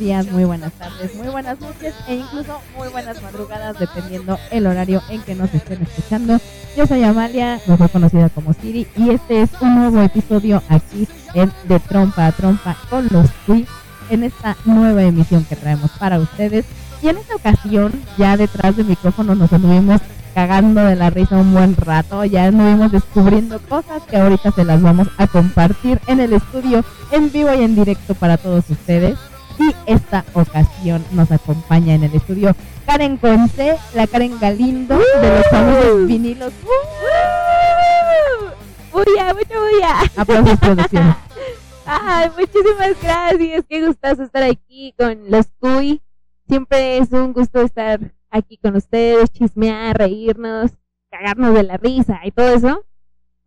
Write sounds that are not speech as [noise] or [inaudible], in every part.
días, muy buenas tardes, muy buenas noches e incluso muy buenas madrugadas dependiendo el horario en que nos estén escuchando. Yo soy Amalia, mejor conocida como Siri y este es un nuevo episodio aquí en De Trompa a Trompa con los Quiz en esta nueva emisión que traemos para ustedes. Y en esta ocasión ya detrás del micrófono nos anduvimos cagando de la risa un buen rato, ya anduvimos descubriendo cosas que ahorita se las vamos a compartir en el estudio en vivo y en directo para todos ustedes. Y esta ocasión nos acompaña en el estudio Karen Conce, la Karen Galindo de los famosos vinilos. ¡Buya, mucho buya! Aplausos, producción. [laughs] Ay, muchísimas gracias. Qué gustazo estar aquí con los Cuy. Siempre es un gusto estar aquí con ustedes, chismear, reírnos, cagarnos de la risa y todo eso.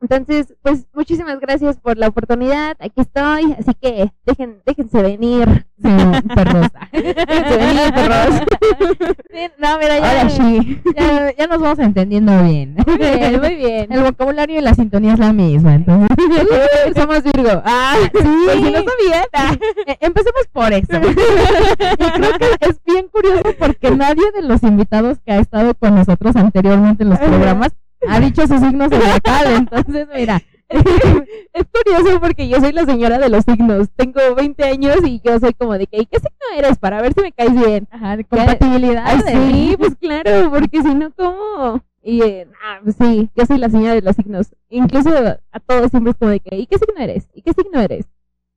Entonces, pues muchísimas gracias por la oportunidad. Aquí estoy, así que dejen, déjense venir. Sí, perros. [laughs] déjense venir, perros. [laughs] Sí, no, mira, ya, Ahora sí. ya, ya nos vamos entendiendo bien. Muy bien, muy bien. El vocabulario y la sintonía es la misma, entonces. Uh, [laughs] somos Virgo. Ah, Sí. por si no sabían. Ah. Eh, Empecemos por eso. y creo que es bien curioso porque nadie de los invitados que ha estado con nosotros anteriormente en los programas ha dicho su signo zodiacal. Entonces, mira, [laughs] Es curioso porque yo soy la señora de los signos. Tengo 20 años y yo soy como de que, ¿y qué signo eres? Para ver si me caes bien. ajá, de compatibilidad. Ay, sí, pues claro, porque si no, ¿cómo? Y eh, ah, pues sí, yo soy la señora de los signos. Incluso a todos siempre es como de que, ¿y qué signo eres? ¿Y qué signo eres?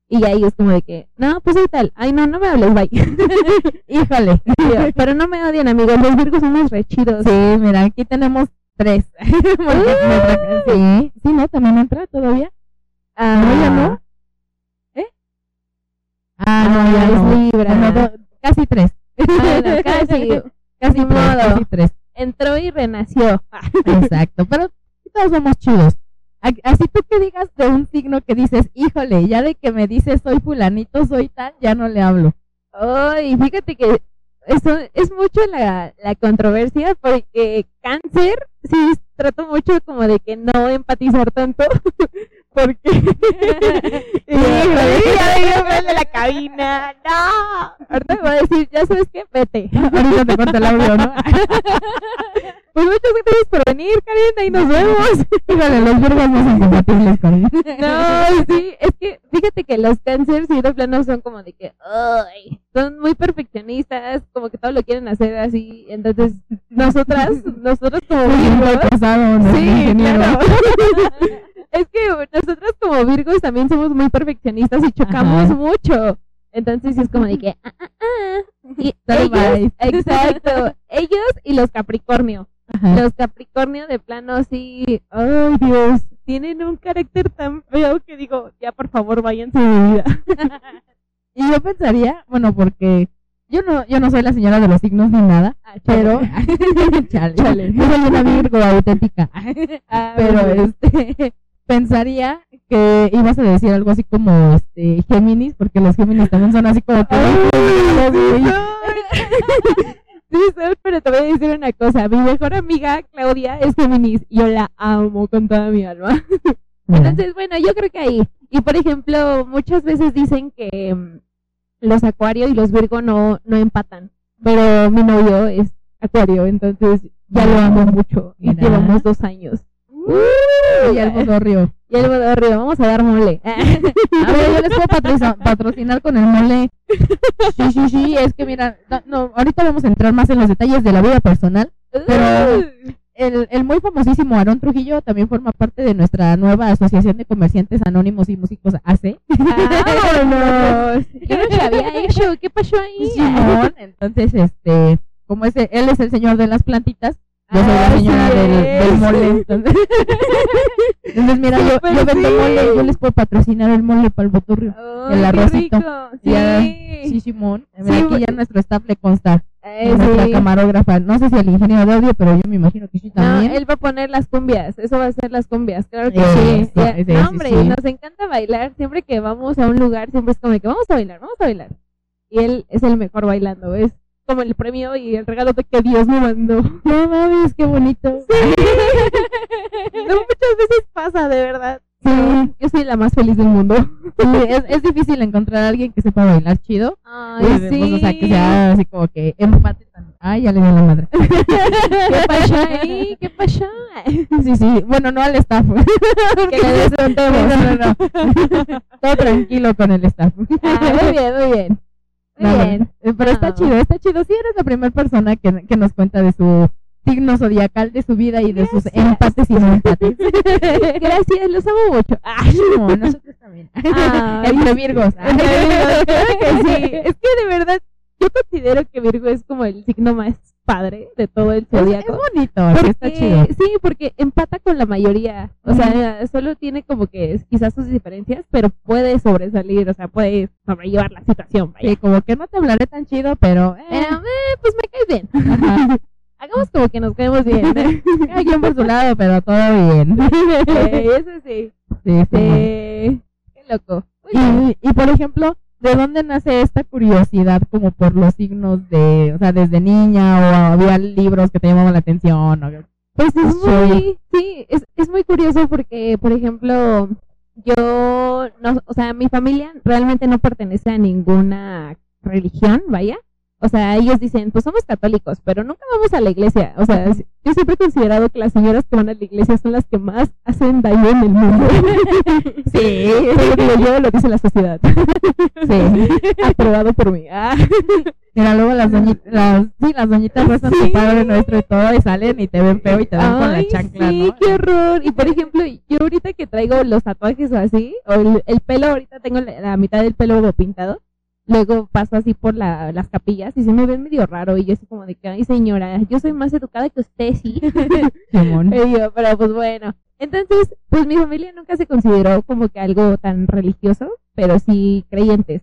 Y ahí es como de que, no, pues soy tal. Ay, no, no me hables, bye. [laughs] Híjole. [laughs] Pero no me odien, amigos. Los virgos somos re chidos. Sí, mira, aquí tenemos tres. [laughs] Porque nuestra- sí, sí, no, también entra todavía. Ah, ¿No, ya no? ¿Eh? Ah, no, ya Ah, es. Libra. Ah, no, casi tres. [laughs] Casi. Casi tres, casi tres. Entró y renació. Exacto, pero todos somos chidos. Así tú que digas de un signo que dices, híjole, ya de que me dices soy fulanito, soy tal, ya no le hablo. Ay, fíjate que eso es mucho la, la controversia porque cáncer sí trato mucho como de que no empatizar tanto [laughs] porque [laughs] Híjole, ya. me de la cabina no ahorita me voy a decir ya sabes qué vete [laughs] Ahorita te corto el audio, ¿no? pues muchas gracias por venir Karen ahí nos vemos. Los no son compatibles con no sí es que fíjate que los cáncer sí de plano son como de que ay, son muy perfeccionistas como que todo lo quieren hacer así entonces nosotras [laughs] nosotros como virgos. Sí, claro. [laughs] es que nosotras como Virgos también somos muy perfeccionistas y chocamos Ajá. mucho. Entonces es como de que, ah, ah, ah. Y [laughs] ellos, exacto, ellos y los Capricornio. Ajá. Los Capricornio de plano sí, ay Dios, tienen un carácter tan feo que digo, ya por favor váyanse de mi vida. Y yo pensaría, bueno, porque yo no, yo no soy la señora de los signos ni nada, Ah, pero [laughs] chale. chale, [laughs] yo soy una virgo auténtica. [laughs] Ah, pero este pensaría que ibas a decir algo así como este Géminis, porque los Géminis también son así como que sí, pero te voy a decir una cosa. Mi mejor amiga, Claudia, es Géminis. y Yo la amo con toda mi alma. Entonces, bueno, yo creo que ahí. Y por ejemplo, muchas veces dicen que mm, los Acuario y los Virgo no, no empatan. Pero mi novio es Acuario, entonces ya lo amo mucho. Y Mira. llevamos dos años. y el bodorrio. Y el bodorrio, vamos a dar mole. [laughs] A ver, yo les puedo patrocinar, patrocinar con el mole. Sí, sí, sí, es que mira, no, no, ahorita vamos a entrar más en los detalles de la vida personal. Pero- El, el muy famosísimo Aarón Trujillo también forma parte de nuestra nueva Asociación de Comerciantes Anónimos y Músicos AC. ¡Vámonos! [laughs] Yo no te había hecho. ¿Qué pasó ahí? Simón, entonces, este, como ese, él es el señor de las plantitas, yo soy la Así señora del, del es. mole, entonces, [laughs] entonces mira, yo, yo vendo sí. mole, yo les puedo patrocinar el mole para el boturrio. El qué arrocito. Ya, Sí. Sí, Simón, mira, Sí, aquí ya nuestro staff le consta, Eh, sí. camarógrafa, no sé si el ingeniero de audio, pero yo me imagino que sí No, también. él va a poner las cumbias, eso va a ser las cumbias, claro que sí. No, hombre, sí. y nos encanta bailar, siempre que vamos a un lugar, siempre es como que vamos a bailar, vamos a bailar. Y él es el mejor bailando, es como el premio y el regalo de que Dios me mandó. No mames, qué bonito. [laughs] [laughs] no, muchas veces pasa, de verdad. Sí. Yo soy la más feliz del mundo. [laughs] Sí, es, es difícil encontrar a alguien que sepa bailar chido. Ay, Y, pues, o sea, que sea así como que empate tan. Ay, ya le dio la madre. [laughs] ¿Qué pasa ahí? [laughs] ¿Qué pasa? Sí, sí. Bueno, no al staff. Que le descontemos. No, no, no. Todo tranquilo con el staff. Ah, muy bien, muy bien. Muy No, no, bien. eh, Pero está Ah. chido, está chido. Sí, eres la primera persona que, que nos cuenta de su signo zodiacal, de su vida y de sus empates y no empates. [laughs] Gracias, los amo mucho. Ay, No, nosotros también. [laughs] Ay, Virgos. Virgos, que sí. [laughs] Es que de verdad, yo considero que Virgo es como el signo más padre de todo el Es, es zodiaco. bonito, sí, está Porque- chido. Sí, porque empata con la mayoría. O sea, solo tiene como que quizás sus diferencias, pero puede sobresalir, o sea, puede sobrellevar la situación. Vaya. Sí, como que no te hablaré tan chido, pero. eh, Pero, eh, pues me caes bien. ajá. Como que nos caemos bien. ¿eh? [laughs] Cada quien por su lado, pero todo bien. Eh, eso sí. Sí, sí. Sí. Qué loco. Y, y por ejemplo, ¿de dónde nace esta curiosidad como por los signos de, o sea, desde niña o había libros que te llamaban la atención? O, Pues es muy, sí, es, es muy curioso porque, por ejemplo, yo, no, o sea, mi familia realmente no pertenece a ninguna religión, vaya. O sea, ellos dicen, pues somos católicos, pero nunca vamos a la iglesia. O sea, yo siempre he considerado que las señoras que van a la iglesia son las que más hacen daño en el mundo. [laughs] Sí. Eso lo digo yo, lo dice la sociedad. Sí. Aprobado por mí. Ah. Mira, luego las doñitas, las, sí, las doñitas rezan Sí. tu padre nuestro y todo y salen y te ven feo y te dan con la chancla, sí, ¿no? qué horror. Y por ejemplo, yo ahorita que traigo los tatuajes o así, o el, el pelo, ahorita tengo la, la mitad del pelo pintado, luego paso así por la- las capillas y se me ven medio raro y yo así como de que, ay señora, yo soy más educada que usted, sí. [laughs] Y yo, pero pues bueno. Entonces, pues mi familia nunca se consideró como que algo tan religioso, pero sí creyentes.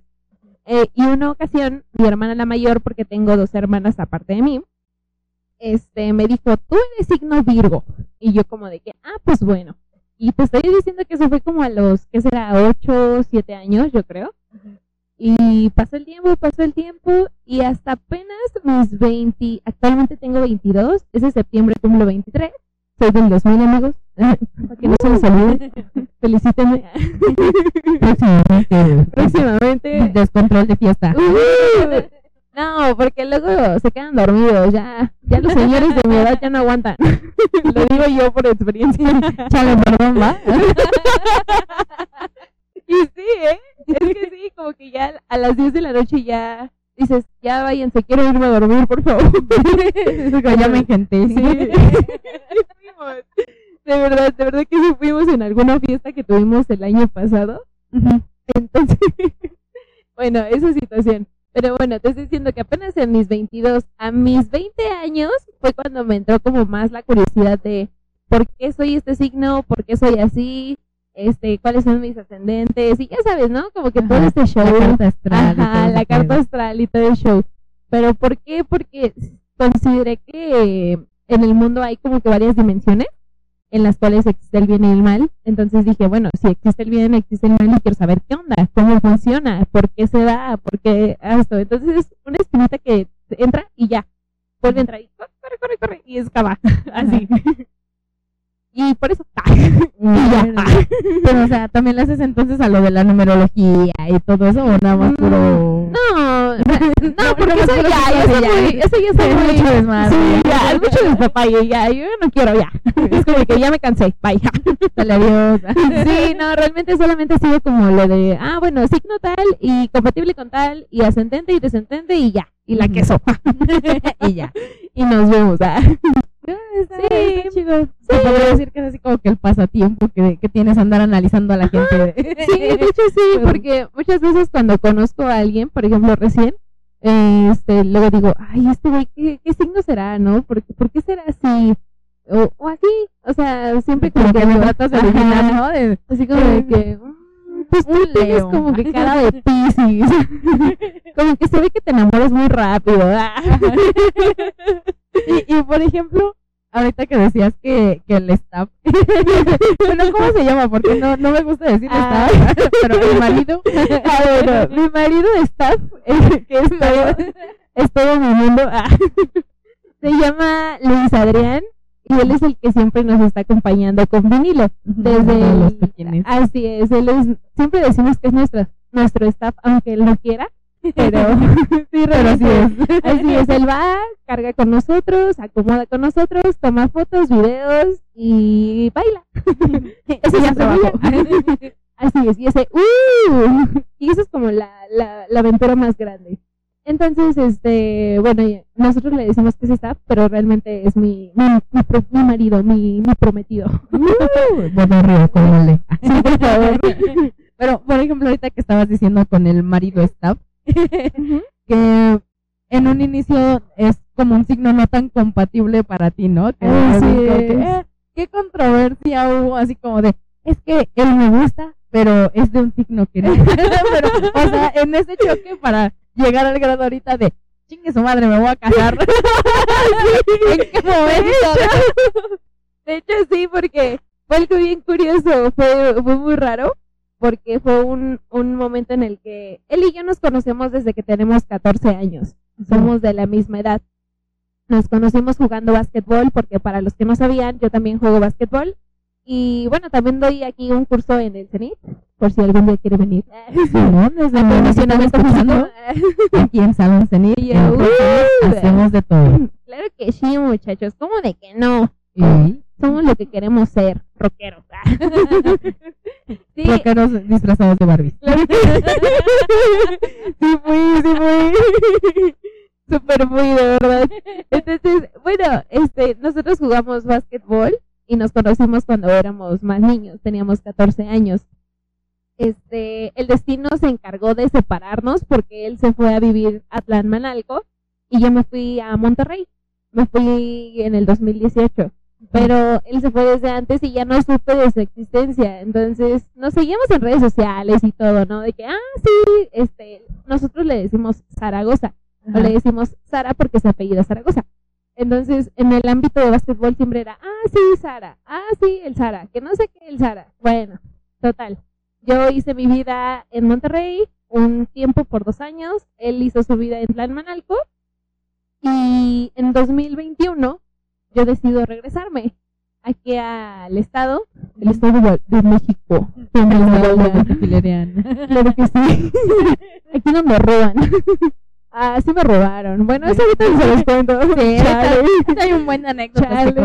Eh, y una ocasión, mi hermana la mayor, porque tengo dos hermanas aparte de mí, este, me dijo, tú eres signo Virgo. Y yo como de que, ah, pues bueno. Y te estoy diciendo que eso fue como a los, ¿qué será? 8, 7 años, yo creo. Y pasó el tiempo, pasó el tiempo, y hasta apenas mis 20, actualmente tengo 22, ese septiembre cumplo 23, soy del 2000 amigos, [laughs] para que no se les olvide, felicítenme. [laughs] Próximamente. Próximamente. Descontrol de fiesta. Uh, no, porque luego se quedan dormidos, ya, ya los señores de mi edad ya no aguantan. [laughs] Lo digo yo por experiencia. Chale, perdón, ¿va? Y [laughs] sí, ¿eh? Es que sí, como que ya a las 10 de la noche ya dices, ya váyanse, quiero irme a dormir, por favor. [laughs] ya me engenté, Sí. sí. [laughs] De verdad, de verdad que sí fuimos en alguna fiesta que tuvimos el año pasado. Entonces, bueno, esa situación. Pero bueno, te estoy diciendo que apenas en mis 22 a mis 20 años fue cuando me entró como más la curiosidad de por qué soy este signo, por qué soy así, este, cuáles son mis ascendentes y ya sabes, ¿no? Como que todo este show. La carta astral. Ajá, la carta astral y todo el show. Pero ¿por qué? Porque consideré que en el mundo hay como que varias dimensiones en las cuales existe el bien y el mal. Entonces dije, bueno, si existe el bien, existe el mal y quiero saber qué onda, cómo funciona, por qué se da, por qué esto. Entonces es una espinita que entra y ya, vuelve a entrar y corre, corre, corre, y escapa. [laughs] Así. Y por eso, [laughs] ya. Pero, o sea, ¿también le haces entonces a lo de la numerología y todo eso o nada más puro...? No, [laughs] no, porque no, eso no, ya, eso, ya. muy- eso ya está Es mucho desmadre. Sí, ya, es mucho despapalle, ya, yo no quiero ya. [laughs] Es como que ya me cansé, vaya. Dale, adiós. Sí, no, realmente solamente ha sido como lo de, ah, bueno, signo tal y compatible con tal y ascendente y descendente y ya, y la queso. y ya. Y nos vemos, ah. Está, Sí. está chido. Se podría decir que es así como que el pasatiempo que, que tienes andar analizando a la gente. Sí, de hecho sí, [laughs] porque muchas veces cuando conozco a alguien, por ejemplo, recién, este, luego digo, ay, este güey, ¿qué, qué signo será, no? ¿Por, por qué será así? O, o así, o sea, siempre como, como que me tratas de adivinar, ¿no? De, Así como de que, pues tú tienes como que cara de piscis. [laughs] como que se ve que te enamoras muy rápido. y, y, por ejemplo, ahorita que decías que, que el staff, [laughs] bueno, ¿cómo se llama? Porque no, no me gusta decir Ah. staff, [laughs] pero el marido, Ah, bueno, mi marido staff, eh, que es todo, es todo mi mundo, ah, se llama Luis Adrián y él es el que siempre nos está acompañando con vinilo. Desde los el- pequeños. así es, él es, siempre decimos que es nuestro, nuestro staff, aunque él no quiera, [laughs] pero [laughs] sí, Pero así es. Así es, él va, carga con nosotros, acomoda con nosotros, toma fotos, videos y baila. [laughs] Ese Y es su hace trabajo. Así es, y ese, ¡uh! Y eso es como la, la, la aventura más grande. Entonces, este, bueno, nosotros le decimos que es staff, pero realmente es mi, mi, mi, mi marido, mi, mi prometido. Bueno, río con mole. [laughs] Sí, por favor. Pero, por ejemplo, ahorita que estabas diciendo con el marido staff, que en un inicio es como un signo no tan compatible para ti, ¿no? Que eh, qué controversia hubo, así como de, es que él me gusta, pero es de un signo que no. [laughs] pero, o sea, en ese choque para llegar al grado ahorita de, chingue su madre, me voy a casar. [laughs] [laughs] ¿En qué momento? [laughs] De hecho, sí, porque fue algo bien curioso, fue, fue muy raro, porque fue un, un momento en el que él y yo nos conocemos desde que tenemos 14 años, somos de la misma edad. Nos conocimos jugando básquetbol, porque para los que no sabían, yo también juego básquetbol. Y bueno, también doy aquí un curso en el CENIT, por si algún día quiere venir. Simón, desde Acondicionamiento físico. aquí en Salón Cenit, uh, hacemos de todo. [laughs] Claro que sí, muchachos, ¿cómo de que no? Y Somos lo que queremos ser, rockeros. [laughs] sí, rockeros disfrazados de Barbie. Claro que sí, muy, [laughs] sí, muy. Súper muy, de verdad. Entonces, bueno, este, nosotros jugamos básquetbol y nos conocimos cuando éramos más niños, teníamos 14 años. Este, el destino se encargó de separarnos porque él se fue a vivir a Tlanmanalco y yo me fui a Monterrey. Me fui en el 2018 pero él se fue desde antes y ya no supe de su existencia. Entonces, nos seguimos en redes sociales y todo, ¿no? De que, ah, sí, este, nosotros le decimos Zaragoza, o le decimos Sara porque se apellida Zaragoza. Entonces, en el ámbito de básquetbol siempre era, ah, sí, Sara, ah, sí, el Sara, que no sé qué, el Sara. Bueno, total. Yo hice mi vida en Monterrey un tiempo por dos años, él hizo su vida en Tlalmanalco y en 2021 yo decido regresarme aquí al estado, el estado de, México. Claro que sí. [laughs] Aquí no me roban. Ah, sí me robaron. Bueno, eso ahorita se los cuento. [laughs] Chale. Hay un buen anécdota. Chale.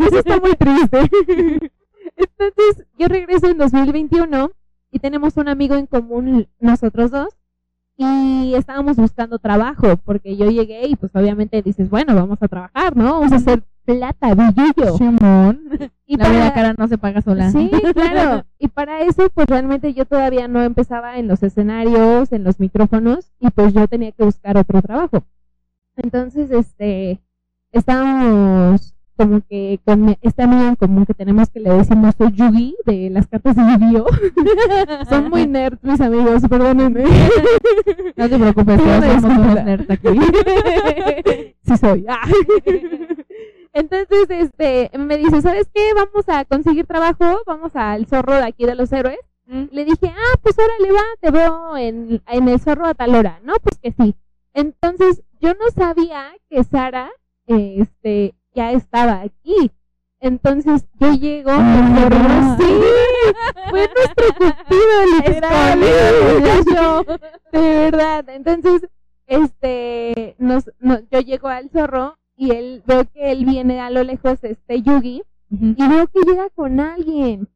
Eso está muy triste. [laughs] Entonces, yo regreso en 2021 y tenemos un amigo en común, nosotros dos, y estábamos buscando trabajo, porque yo llegué y pues obviamente dices, bueno, vamos a trabajar, ¿no? Vamos a hacer plata, billullo. Simón. Y La para- vida cara no se paga sola. Sí, claro. [laughs] Y para eso, pues realmente yo todavía no empezaba en los escenarios, en los micrófonos, y pues yo tenía que buscar otro trabajo. Entonces, este, estábamos como que con este amigo en común que tenemos que le decimos soy Yugi de las cartas de Yu-Gi-Oh. [laughs] Son muy nerds mis amigos, perdónenme. [laughs] No te preocupes, todos somos nerds aquí. sí soy. Ah. Entonces, este, me dice, ¿sabes qué? Vamos a conseguir trabajo, vamos al zorro de aquí de los héroes. Le dije, ah, pues órale, va, te veo en, en el zorro a tal hora. No, pues que sí. Entonces, yo no sabía que Sara, eh, este, ya estaba aquí. Entonces, yo llego al zorro, Ah. sí, fue nuestro cupido, [laughs] literal. Escondido, [laughs] De verdad. Entonces, este, nos, no- yo llego al zorro y él, veo que él viene a lo lejos, este Yugi, y veo que llega con alguien.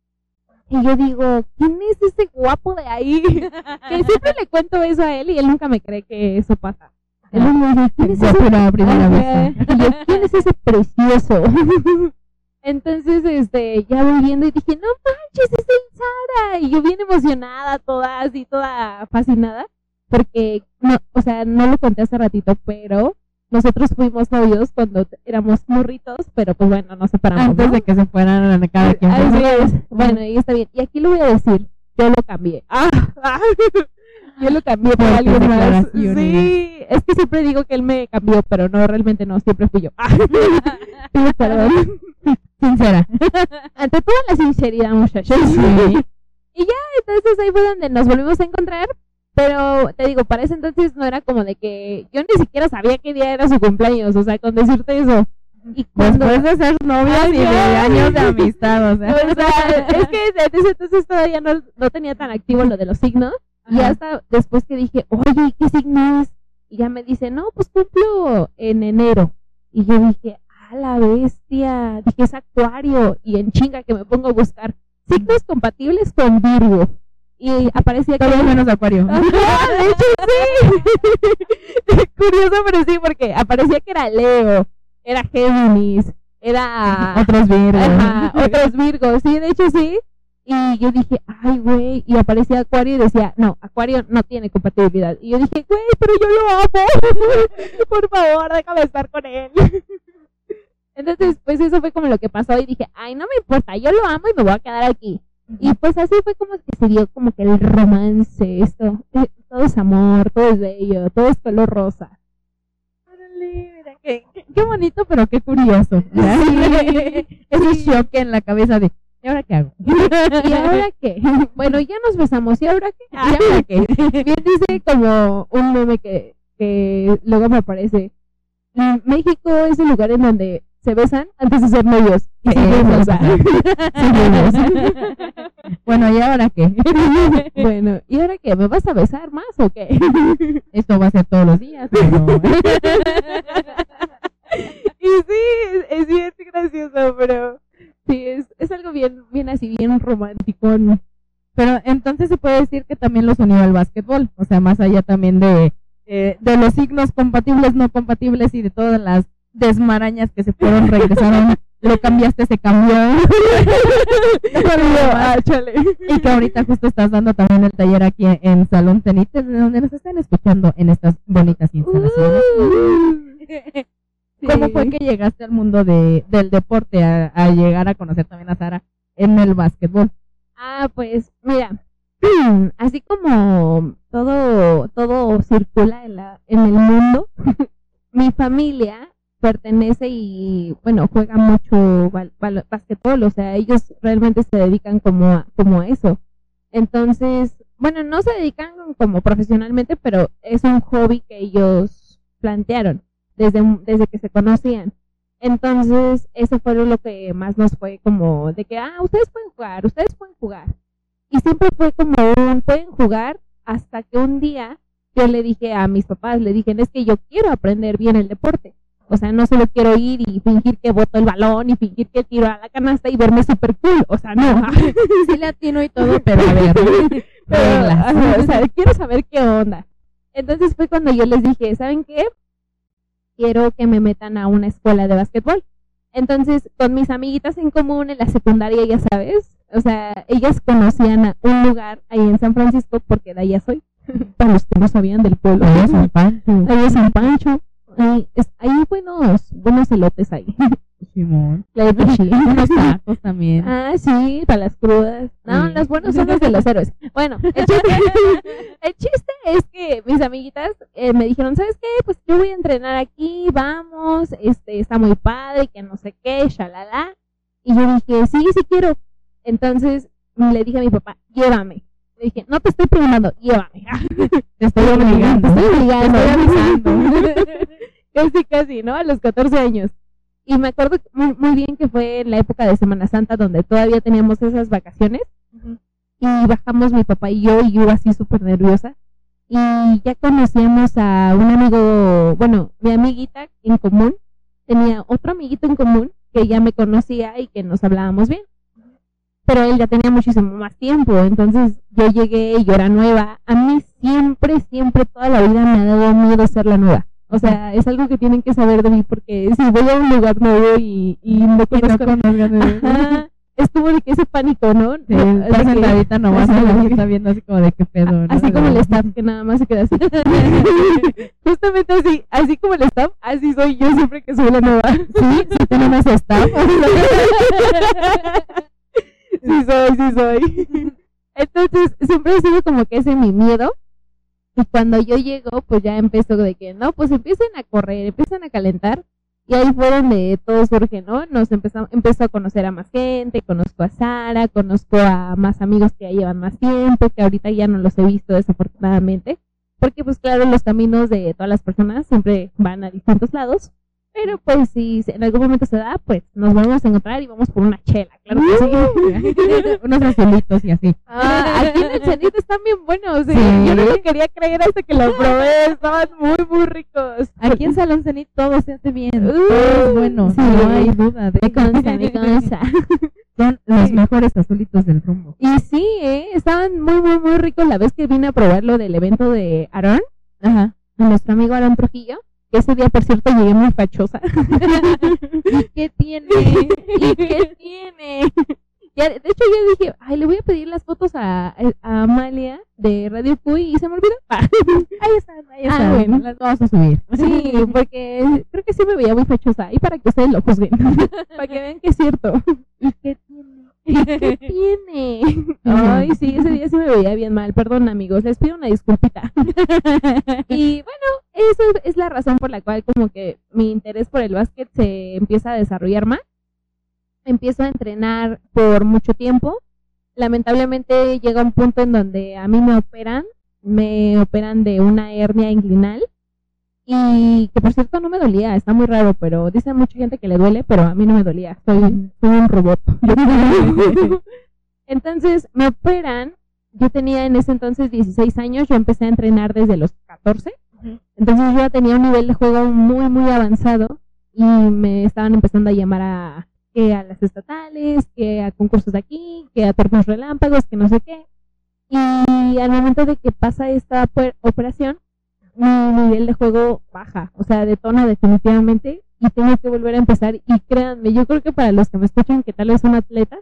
Y yo digo, ¿quién es ese guapo de ahí? [laughs] que siempre le cuento eso a él y él nunca me cree que eso pasa. Él me dice, ¿quién es ese? Guapura a primera vista. Y yo, ¿quién es ese precioso? [laughs] Entonces, este, ya voy viendo y dije, no manches, es el Sara. Y yo bien emocionada, toda así, toda fascinada. Porque, no, o sea, no lo conté hace ratito, pero nosotros fuimos novios cuando éramos morritos, pero pues bueno, nos separamos. Antes ¿no? de que se fueran a cada quien. Bueno, y está bien. Y aquí lo voy a decir, yo lo cambié. [laughs] Ah, ah, yo lo cambié por alguien más. Sí, es que siempre digo que él me cambió, pero no, realmente no, siempre fui yo. [laughs] Ah, pido perdón. Sincera. Ante toda la sinceridad, muchachos. Sí. Y ya, entonces ahí fue donde nos volvimos a encontrar. Pero te digo, para ese entonces no era como de que yo ni siquiera sabía qué día era su cumpleaños, o sea, con decirte eso. Y cuando, Después de ser novias y de años de amistad, o sea. [laughs] o sea, es que ese entonces todavía no, no tenía tan activo lo de los signos. Y hasta después que dije, oye, ¿qué signo es? Y ya me dice, no, pues cumplo en enero. Y yo dije, a la bestia. Dije, es acuario. Y en chinga que me pongo a buscar signos compatibles con Virgo. Y aparecía que... Todo menos acuario. Ajá, [laughs] de hecho sí. [laughs] Curioso, pero sí, porque aparecía que era Leo, era Géminis, era Otros virgos. Ajá, otros Virgos, sí, de hecho sí. Y yo dije, ay, güey, y aparecía Acuario y decía, no, Acuario no tiene compatibilidad. Y yo dije, güey, pero yo lo amo. [laughs] Por favor, déjame estar con él. Entonces, pues eso fue como lo que pasó y dije, ay, no me importa, yo lo amo y me voy a quedar aquí. Y pues así fue como que se dio como que el romance, esto, eh, todo es amor, todo es bello, todo es color rosa. Órale, mira, qué, qué, qué bonito, pero qué curioso. [laughs] [laughs] Ese shock en la cabeza de, ¿y ahora qué hago? [laughs] ¿Y ahora qué? Bueno, ya nos besamos, ¿y ahora qué? ¿Y ahora qué? Bien dice como un meme que, que luego me aparece. "Mm, México es el lugar en donde se besan antes de ser novios. Y seguimos. [laughs] [laughs] Bueno, ¿y ahora qué? [laughs] bueno, ¿y ahora qué? ¿Me vas a besar más o qué? Esto va a ser todos los días, pero... y sí, es, es bien gracioso, pero sí, es, es algo bien, bien así, bien romántico. Pero entonces se puede decir que también los unió al básquetbol, o sea, más allá también de, eh, de los signos compatibles, no compatibles y de todas las desmarañas que se fueron, regresaron, [laughs] lo cambiaste, se cambió. [laughs] Ah, y que ahorita justo estás dando también el taller aquí en, en Salón Tenites, de donde nos están escuchando en estas bonitas instalaciones. ¿Cómo Sí. fue que llegaste al mundo de, del deporte, a, a llegar a conocer también a Sara en el básquetbol? Ah, pues mira, [clears throat] así como todo todo circula en la en el mundo, [laughs] mi familia pertenece y bueno juega mucho básquetbol, o sea ellos realmente se dedican como a, como a eso. Entonces, bueno, no se dedican como profesionalmente, pero es un hobby que ellos plantearon desde desde que se conocían. Entonces, eso fue lo que más nos fue como de que, ah, ustedes pueden jugar, ustedes pueden jugar. Y siempre fue como un, pueden jugar hasta que un día yo le dije a mis papás, le dije, es que yo quiero aprender bien el deporte. O sea, no solo quiero ir y fingir que boto el balón y fingir que tiro a la canasta y verme super cool. O sea, no. [laughs] Sí le atino y todo, pero a ver, [laughs] Pero, reglas. o sea, quiero saber qué onda. Entonces fue cuando yo les dije, ¿saben qué? Quiero que me metan a una escuela de básquetbol. Entonces, con mis amiguitas en común en la secundaria, ya sabes, o sea, ellas conocían a un lugar ahí en San Francisco, porque de allá soy, [laughs] para los que no sabían del pueblo. Es San Pancho. Es San Pancho. Ahí, es, hay buenos, buenos elotes ahí. [laughs] Simón. Claro que sí. Unos [laughs] tacos también. Ah, sí, para las crudas. No, Sí. los buenos son los de los héroes. Bueno, el [laughs] chiste, el chiste es que mis amiguitas eh, me dijeron, ¿sabes qué? Pues yo voy a entrenar aquí, vamos, este, está muy padre, que no sé qué, shalala. Y yo dije, sí, sí quiero. Entonces le dije a mi papá, llévame. Le dije, no te estoy preguntando, llévame. Te estoy obligando. Te estoy obligando. Te estoy avisando. Casi, casi, ¿no? A los 14 años. Y me acuerdo muy, muy bien que fue en la época de Semana Santa donde todavía teníamos esas vacaciones. Y bajamos mi papá y yo, y yo así súper nerviosa. Y ya conocíamos a un amigo, bueno, mi amiguita en común, tenía otro amiguito en común que ya me conocía y que nos hablábamos bien. Pero él ya tenía muchísimo más tiempo, entonces yo llegué y yo era nueva. A mí siempre, siempre, toda la vida me ha dado miedo ser la nueva. O sea, es algo que tienen que saber de mí porque si voy a un lugar nuevo y, y no no conozco Ajá, es como de que ese pánico, ¿no? Sí, que- sentadita nomás la está viendo así como de qué pedo, ¿no? Así como el staff que nada más se queda así. [laughs] Justamente así, así como el staff, así soy yo siempre que soy la nueva. Sí, sí tenemos staff. [laughs] sí soy, sí soy. Entonces, siempre ha sido como que ese mi miedo. Y cuando yo llego, pues ya empezó de que, no, pues empiecen a correr, empiezan a calentar. Y ahí fue donde todo surge, ¿no? Nos empezamos, empezó a conocer a más gente, conozco a Sara, conozco a más amigos que ya llevan más tiempo, que ahorita ya no los he visto desafortunadamente. Porque pues claro, los caminos de todas las personas siempre van a distintos lados. Pero pues si en algún momento se da, pues nos volvemos a encontrar y vamos por una chela, claro que sí. [laughs] Unos azulitos y así. Ah, aquí en el cenito están bien buenos. ¿eh? Sí. Yo no lo quería creer hasta que lo probé. Estaban muy, muy ricos. Aquí en Salón Cenit todo se hace bien, Uh, todo es bueno, sí. no hay duda. De Me consta, me consta. [laughs] Son los mejores azulitos del rumbo. Y sí, ¿eh? estaban muy, muy, muy ricos la vez que vine a probar lo del evento de Aarón, Ajá. a nuestro amigo Aarón Trujillo. Ese día, por cierto, llegué muy fachosa. [laughs] ¿Y qué tiene? ¿Y qué tiene? Ya, de hecho, yo dije, ay, le voy a pedir las fotos a, a Amalia de Radio Cuy y se me olvidó. [laughs] Ah, Ahí están, ahí Ah, están. bueno. Las vamos a subir. Sí, [laughs] porque creo que sí me veía muy fachosa. Y para que ustedes lo juzguen. para que vean que es cierto. ¿Y qué tiene? Ay, sí, ese día sí me veía bien mal. Perdón, amigos. Les pido una disculpita. Y bueno, esa es la razón por la cual como que mi interés por el básquet se empieza a desarrollar más. Empiezo a entrenar por mucho tiempo. Lamentablemente llega un punto en donde a mí me operan, me operan de una hernia inguinal y que por cierto no me dolía, está muy raro, pero dice mucha gente que le duele, pero a mí no me dolía, soy, soy un robot. [laughs] entonces me operan, yo tenía en ese entonces 16 años, yo empecé a entrenar desde los 14, entonces yo ya tenía un nivel de juego muy, muy avanzado y me estaban empezando a llamar a que a las estatales, que a concursos de aquí, que a torneos relámpagos, que no sé qué. Y al momento de que pasa esta operación, mi nivel de juego baja, o sea, detona definitivamente y tengo que volver a empezar. Y créanme, yo creo que para los que me escuchan que tal vez son atletas,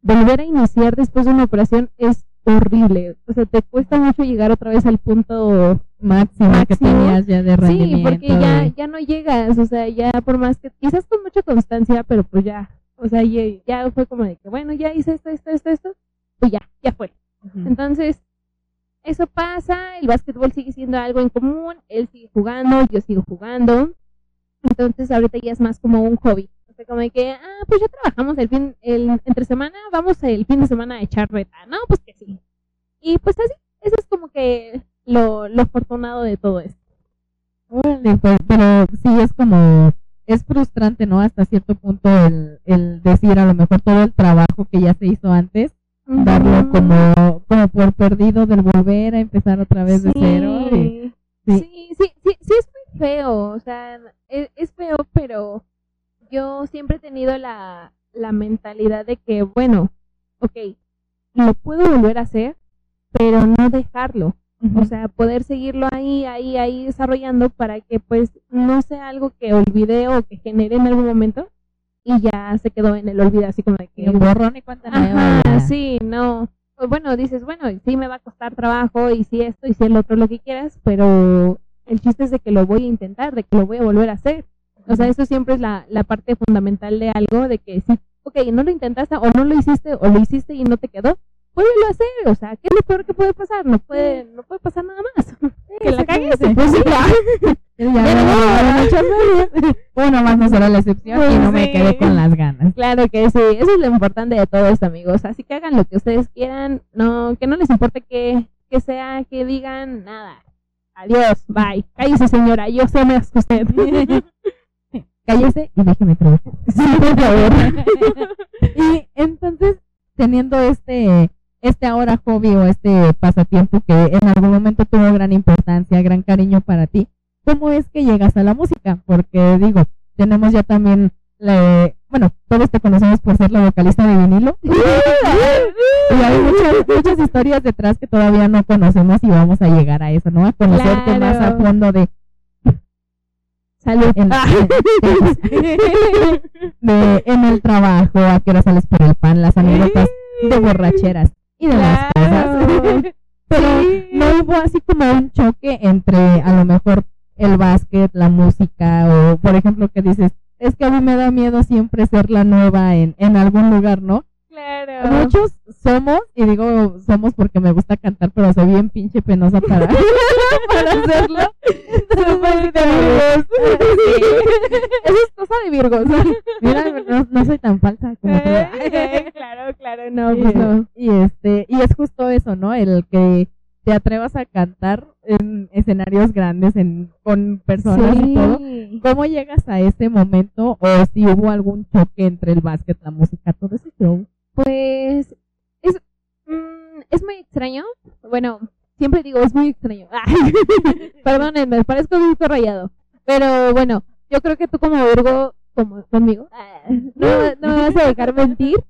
volver a iniciar después de una operación es horrible. O sea, te cuesta mucho llegar otra vez al punto Máximo, que tenías ya de Sí, rendimiento. porque ya, ya no llegas, o sea, ya por más que, quizás con mucha constancia, pero pues ya, o sea, ya, ya fue como de que, bueno, ya hice esto, esto, esto, esto, pues ya, ya fue. Entonces, eso pasa, el básquetbol sigue siendo algo en común, él sigue jugando, yo sigo jugando, entonces ahorita ya es más como un hobby. O sea, como de que, ah, pues ya trabajamos el fin, el, entre semana, vamos el fin de semana a echar reta, ¿no? Pues que sí. Y pues así, eso es como que lo, lo afortunado de todo esto. Órale, pues, pero sí es como, es frustrante, ¿no? Hasta cierto punto el, el decir a lo mejor todo el trabajo que ya se hizo antes, darlo como, como por perdido del volver a empezar otra vez de cero. y- Sí. sí. Sí, sí, es muy feo, o sea, es, es feo, pero yo siempre he tenido la, la mentalidad de que, bueno, ok, lo puedo volver a hacer, pero no dejarlo. O sea, poder seguirlo ahí, ahí, ahí desarrollando para que pues no sea algo que olvidé o que genere en algún momento y ya se quedó en el olvido, así como de que... Y borrón y cuenta nueva. Ajá, sí, no. Pues bueno, dices, bueno, sí me va a costar trabajo y si esto y si el otro, lo que quieras, pero el chiste es de que lo voy a intentar, de que lo voy a volver a hacer. O sea, eso siempre es la, la parte fundamental de algo, de que sí, ok, no lo intentaste o no lo hiciste o lo hiciste y no te quedó, vuélvelo a hacer. O sea, ¿qué es lo peor que puede pasar? No puede, no puede pasar nada más. que la cagues, pues sí, [laughs] Ya, no. veces. Uno [laughs] más no será la excepción y no me quedé con las ganas. Claro que sí, eso es lo importante de todo esto, amigos. Así que hagan lo que ustedes quieran, no, que no les importe que, que sea, que digan nada. Adiós, bye. Cállese, señora, yo sé más que usted. [laughs] Cállese y déjeme trabajar. [laughs] sí, por favor. y entonces, teniendo este, este ahora hobby o este pasatiempo que en algún momento tuvo gran importancia, gran cariño para ti, ¿cómo es que llegas a la música? Porque digo, tenemos ya también, la, bueno, todos te conocemos por ser la vocalista de vinilo. [laughs] y hay muchas, muchas historias detrás que todavía no conocemos y vamos a llegar a eso, ¿no? A conocerte más a fondo de, Salud. En- [laughs] de en el trabajo, a qué hora sales por el pan, las anécdotas de borracheras y demás Claro. cosas. [laughs] Pero Sí. no hubo así como un choque entre a lo mejor el básquet, la música o por ejemplo que dices, es que a mí me da miedo siempre ser la nueva en, en algún lugar, ¿no? Claro. Muchos somos, y digo somos porque me gusta cantar, pero soy bien pinche penosa para, [laughs] para hacerlo. Entonces, pues, sí, [laughs] Sí. Eso es cosa de Virgos. [laughs] Mira, no, no soy tan falsa como tú. Eh, claro, claro, no, pues no. y este y es justo eso no el que te atrevas a cantar en escenarios grandes, en, con personas y todo. Sí. ¿Cómo llegas a ese momento o si hubo algún choque entre el básquet, la música, todo ese show? Pues es, mm, es muy extraño. Bueno, siempre digo, es muy extraño. [laughs] [laughs] Perdónenme, parezco un disco rayado. Pero bueno, yo creo que tú como Virgo, como conmigo, [laughs] no, no me vas a dejar mentir.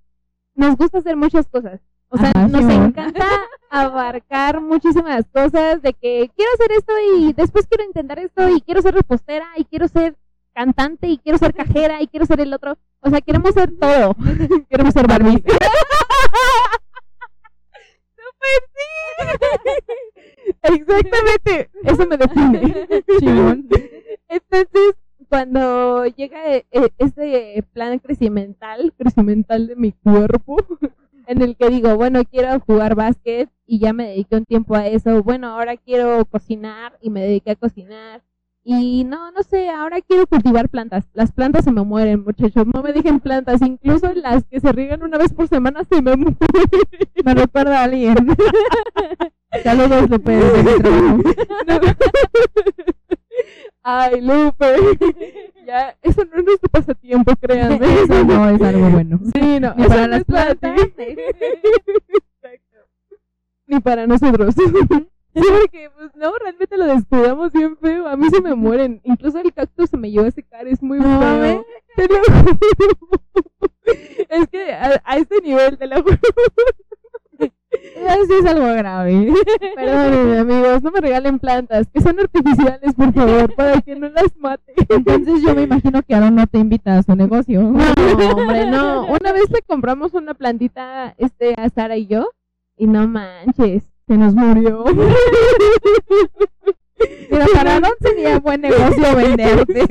Nos gusta hacer muchas cosas. O sea, Ajá, nos encanta abarcar muchísimas cosas de que quiero hacer esto y después quiero intentar esto y quiero ser repostera y quiero ser cantante y quiero ser cajera y quiero ser el otro. O sea, queremos ser todo. [laughs] queremos ser Barbie. [laughs] Exactamente, eso me define. Chingón. Entonces, cuando llega eh, eh, este plan crecimental, crecimental de mi cuerpo, en el que digo, bueno, quiero jugar básquet y ya me dediqué un tiempo a eso, bueno, ahora quiero cocinar y me dediqué a cocinar. Y no, no sé, ahora quiero cultivar plantas. Las plantas se me mueren, muchachos. No me dejen plantas. Incluso las que se riegan una vez por semana se me [laughs] mueren. Me recuerda a alguien. [laughs] Saludos, trabajo. [laughs] Ay, Lupe. Ya, eso no es nuestro pasatiempo, créanme. [laughs] Eso no es algo bueno. Sí, no. Ni para no las plantas. [laughs] Exacto. Ni para nosotros. [laughs] Sí, porque, pues, no, realmente lo descuidamos bien feo. A mí se me mueren. Incluso el cactus se me lleva a secar. Es muy No feo. mames. Te lo juro. Es que a, a este nivel, te lo juro. Sí es algo grave. [laughs] Perdónenme, amigos. No me regalen plantas. Que son artificiales, por favor, para que no las mate. Entonces yo me imagino que Aaron no te invita a su negocio. No, hombre, no. [laughs] Una vez le compramos una plantita este, a Sara y yo. Y no manches, se nos murió. [laughs] Pero para Aaron sería buen negocio venderte.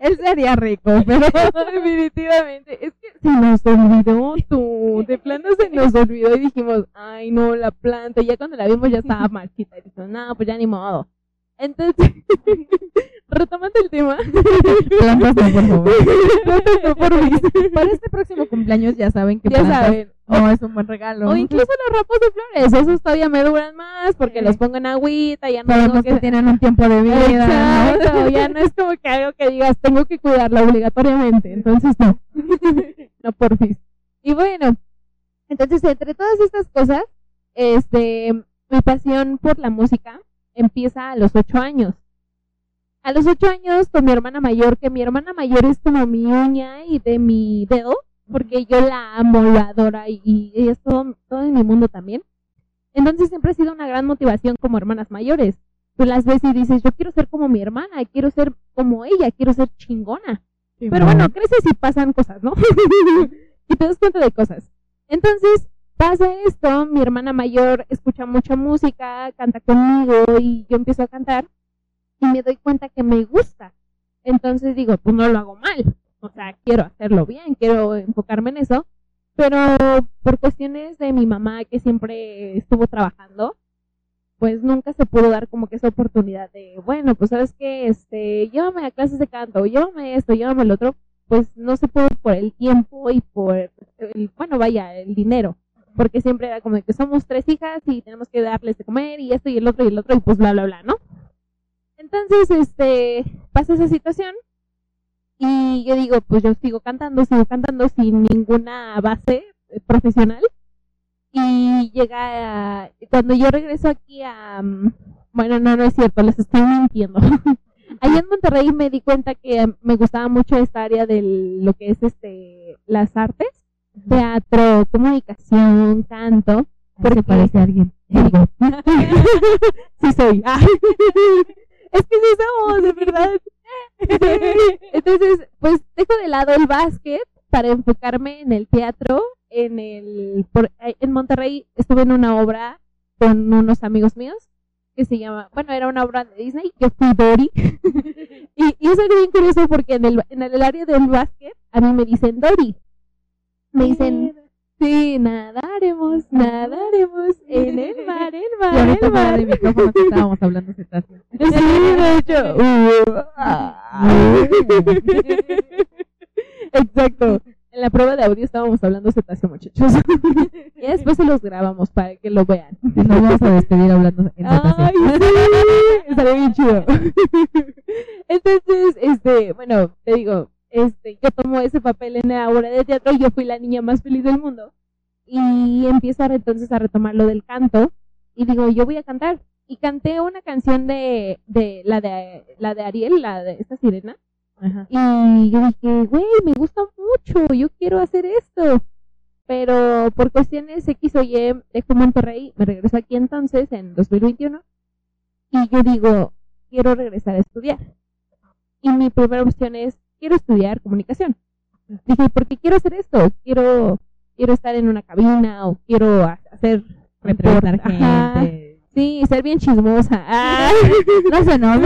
Él sería rico, pero Definitivamente. Es que se nos olvidó tú. De plano se nos olvidó y dijimos, ay no, la planta. Ya cuando la vimos ya estaba [laughs] marchita. Y dijimos, no, pues ya ni modo. Entonces, [laughs] retomando el tema. plantas no, por favor. plantas no por mí. Para este próximo cumpleaños ya saben que Ya plantas saben. no es un buen regalo. O incluso los ramos de flores. Esos todavía me duran más porque Sí. los pongo en agüita. Ya no Sabemos que que tienen un tiempo de vida. Exacto, ¿no? ya no es como que algo que digas, tengo que cuidarla obligatoriamente, entonces no, [laughs] no porfis. Y bueno, entonces entre todas estas cosas, este, mi pasión por la música empieza a los ocho años. A los ocho años con mi hermana mayor, que mi hermana mayor es como mi uña y de mi dedo, porque yo la amo, la adoro y, y es todo, todo en mi mundo también. Entonces siempre ha sido una gran motivación como hermanas mayores tú las ves y dices, yo quiero ser como mi hermana, quiero ser como ella, quiero ser chingona. Sí, Pero bueno, creces y pasan cosas, ¿no? [laughs] y te das cuenta de cosas. Entonces, pasa esto, mi hermana mayor escucha mucha música, canta conmigo y yo empiezo a cantar y me doy cuenta que me gusta. Entonces digo, pues no lo hago mal. O sea, quiero hacerlo bien, quiero enfocarme en eso. Pero por cuestiones de mi mamá que siempre estuvo trabajando, pues nunca se pudo dar como que esa oportunidad de, bueno, pues sabes que, este, llévame a clases de canto, llévame esto, llévame el otro, pues no se pudo por el tiempo y por, el, bueno, vaya, el dinero, porque siempre era como que somos tres hijas y tenemos que darles de comer y esto y el otro y el otro y pues bla, bla, bla, ¿no? Entonces, este, pasa esa situación y yo digo, pues yo sigo cantando, sigo cantando sin ninguna base profesional y llega a- cuando yo regreso aquí a mm, bueno no no es cierto les estoy mintiendo [laughs] allá en Monterrey me di cuenta que me gustaba mucho esta área de lo que es este las artes teatro comunicación canto Porque parece alguien. [laughs] [laughs] sí soy Ay. [laughs] es que sí somos de verdad entonces pues dejo de lado el básquet para enfocarme en el teatro en el por, eh, en Monterrey estuve en una obra con unos amigos míos que se llama bueno era una obra de Disney yo fui Dory y, y es algo bien curioso porque en el en el área del básquet a mí me dicen Dory me dicen sí nadaremos nadaremos en el [laughs] mar el Y mar ahorita el fuera mar de micrófono que estábamos hablando cetáceos. [laughs] Sí, de hecho. Uh. Exacto. En la prueba de audio estábamos hablando cetáceo, muchachos. [laughs] Y después se los grabamos para que lo vean. Nos vamos a despedir hablando en Ay, sí, estaría bien chido. Entonces, este, bueno, te digo, este, yo tomo ese papel en la obra de teatro y yo fui la niña más feliz del mundo. Y empiezo a, entonces a retomar lo del canto y digo, yo voy a cantar. Y canté una canción de, de la de la de Ariel, la de esta sirena. Ajá. Y yo dije, güey, me gusta mucho, yo quiero hacer esto. Pero por cuestiones X o Y, dejo Monterrey, me regreso aquí entonces en 2021. Y yo digo, quiero regresar a estudiar. Y mi primera opción es, quiero estudiar comunicación. Dije, ¿por qué quiero hacer esto? Quiero, quiero estar en una cabina o quiero ha- hacer Ajá. gente. Sí, ser bien chismosa. Ah. [laughs] No se nos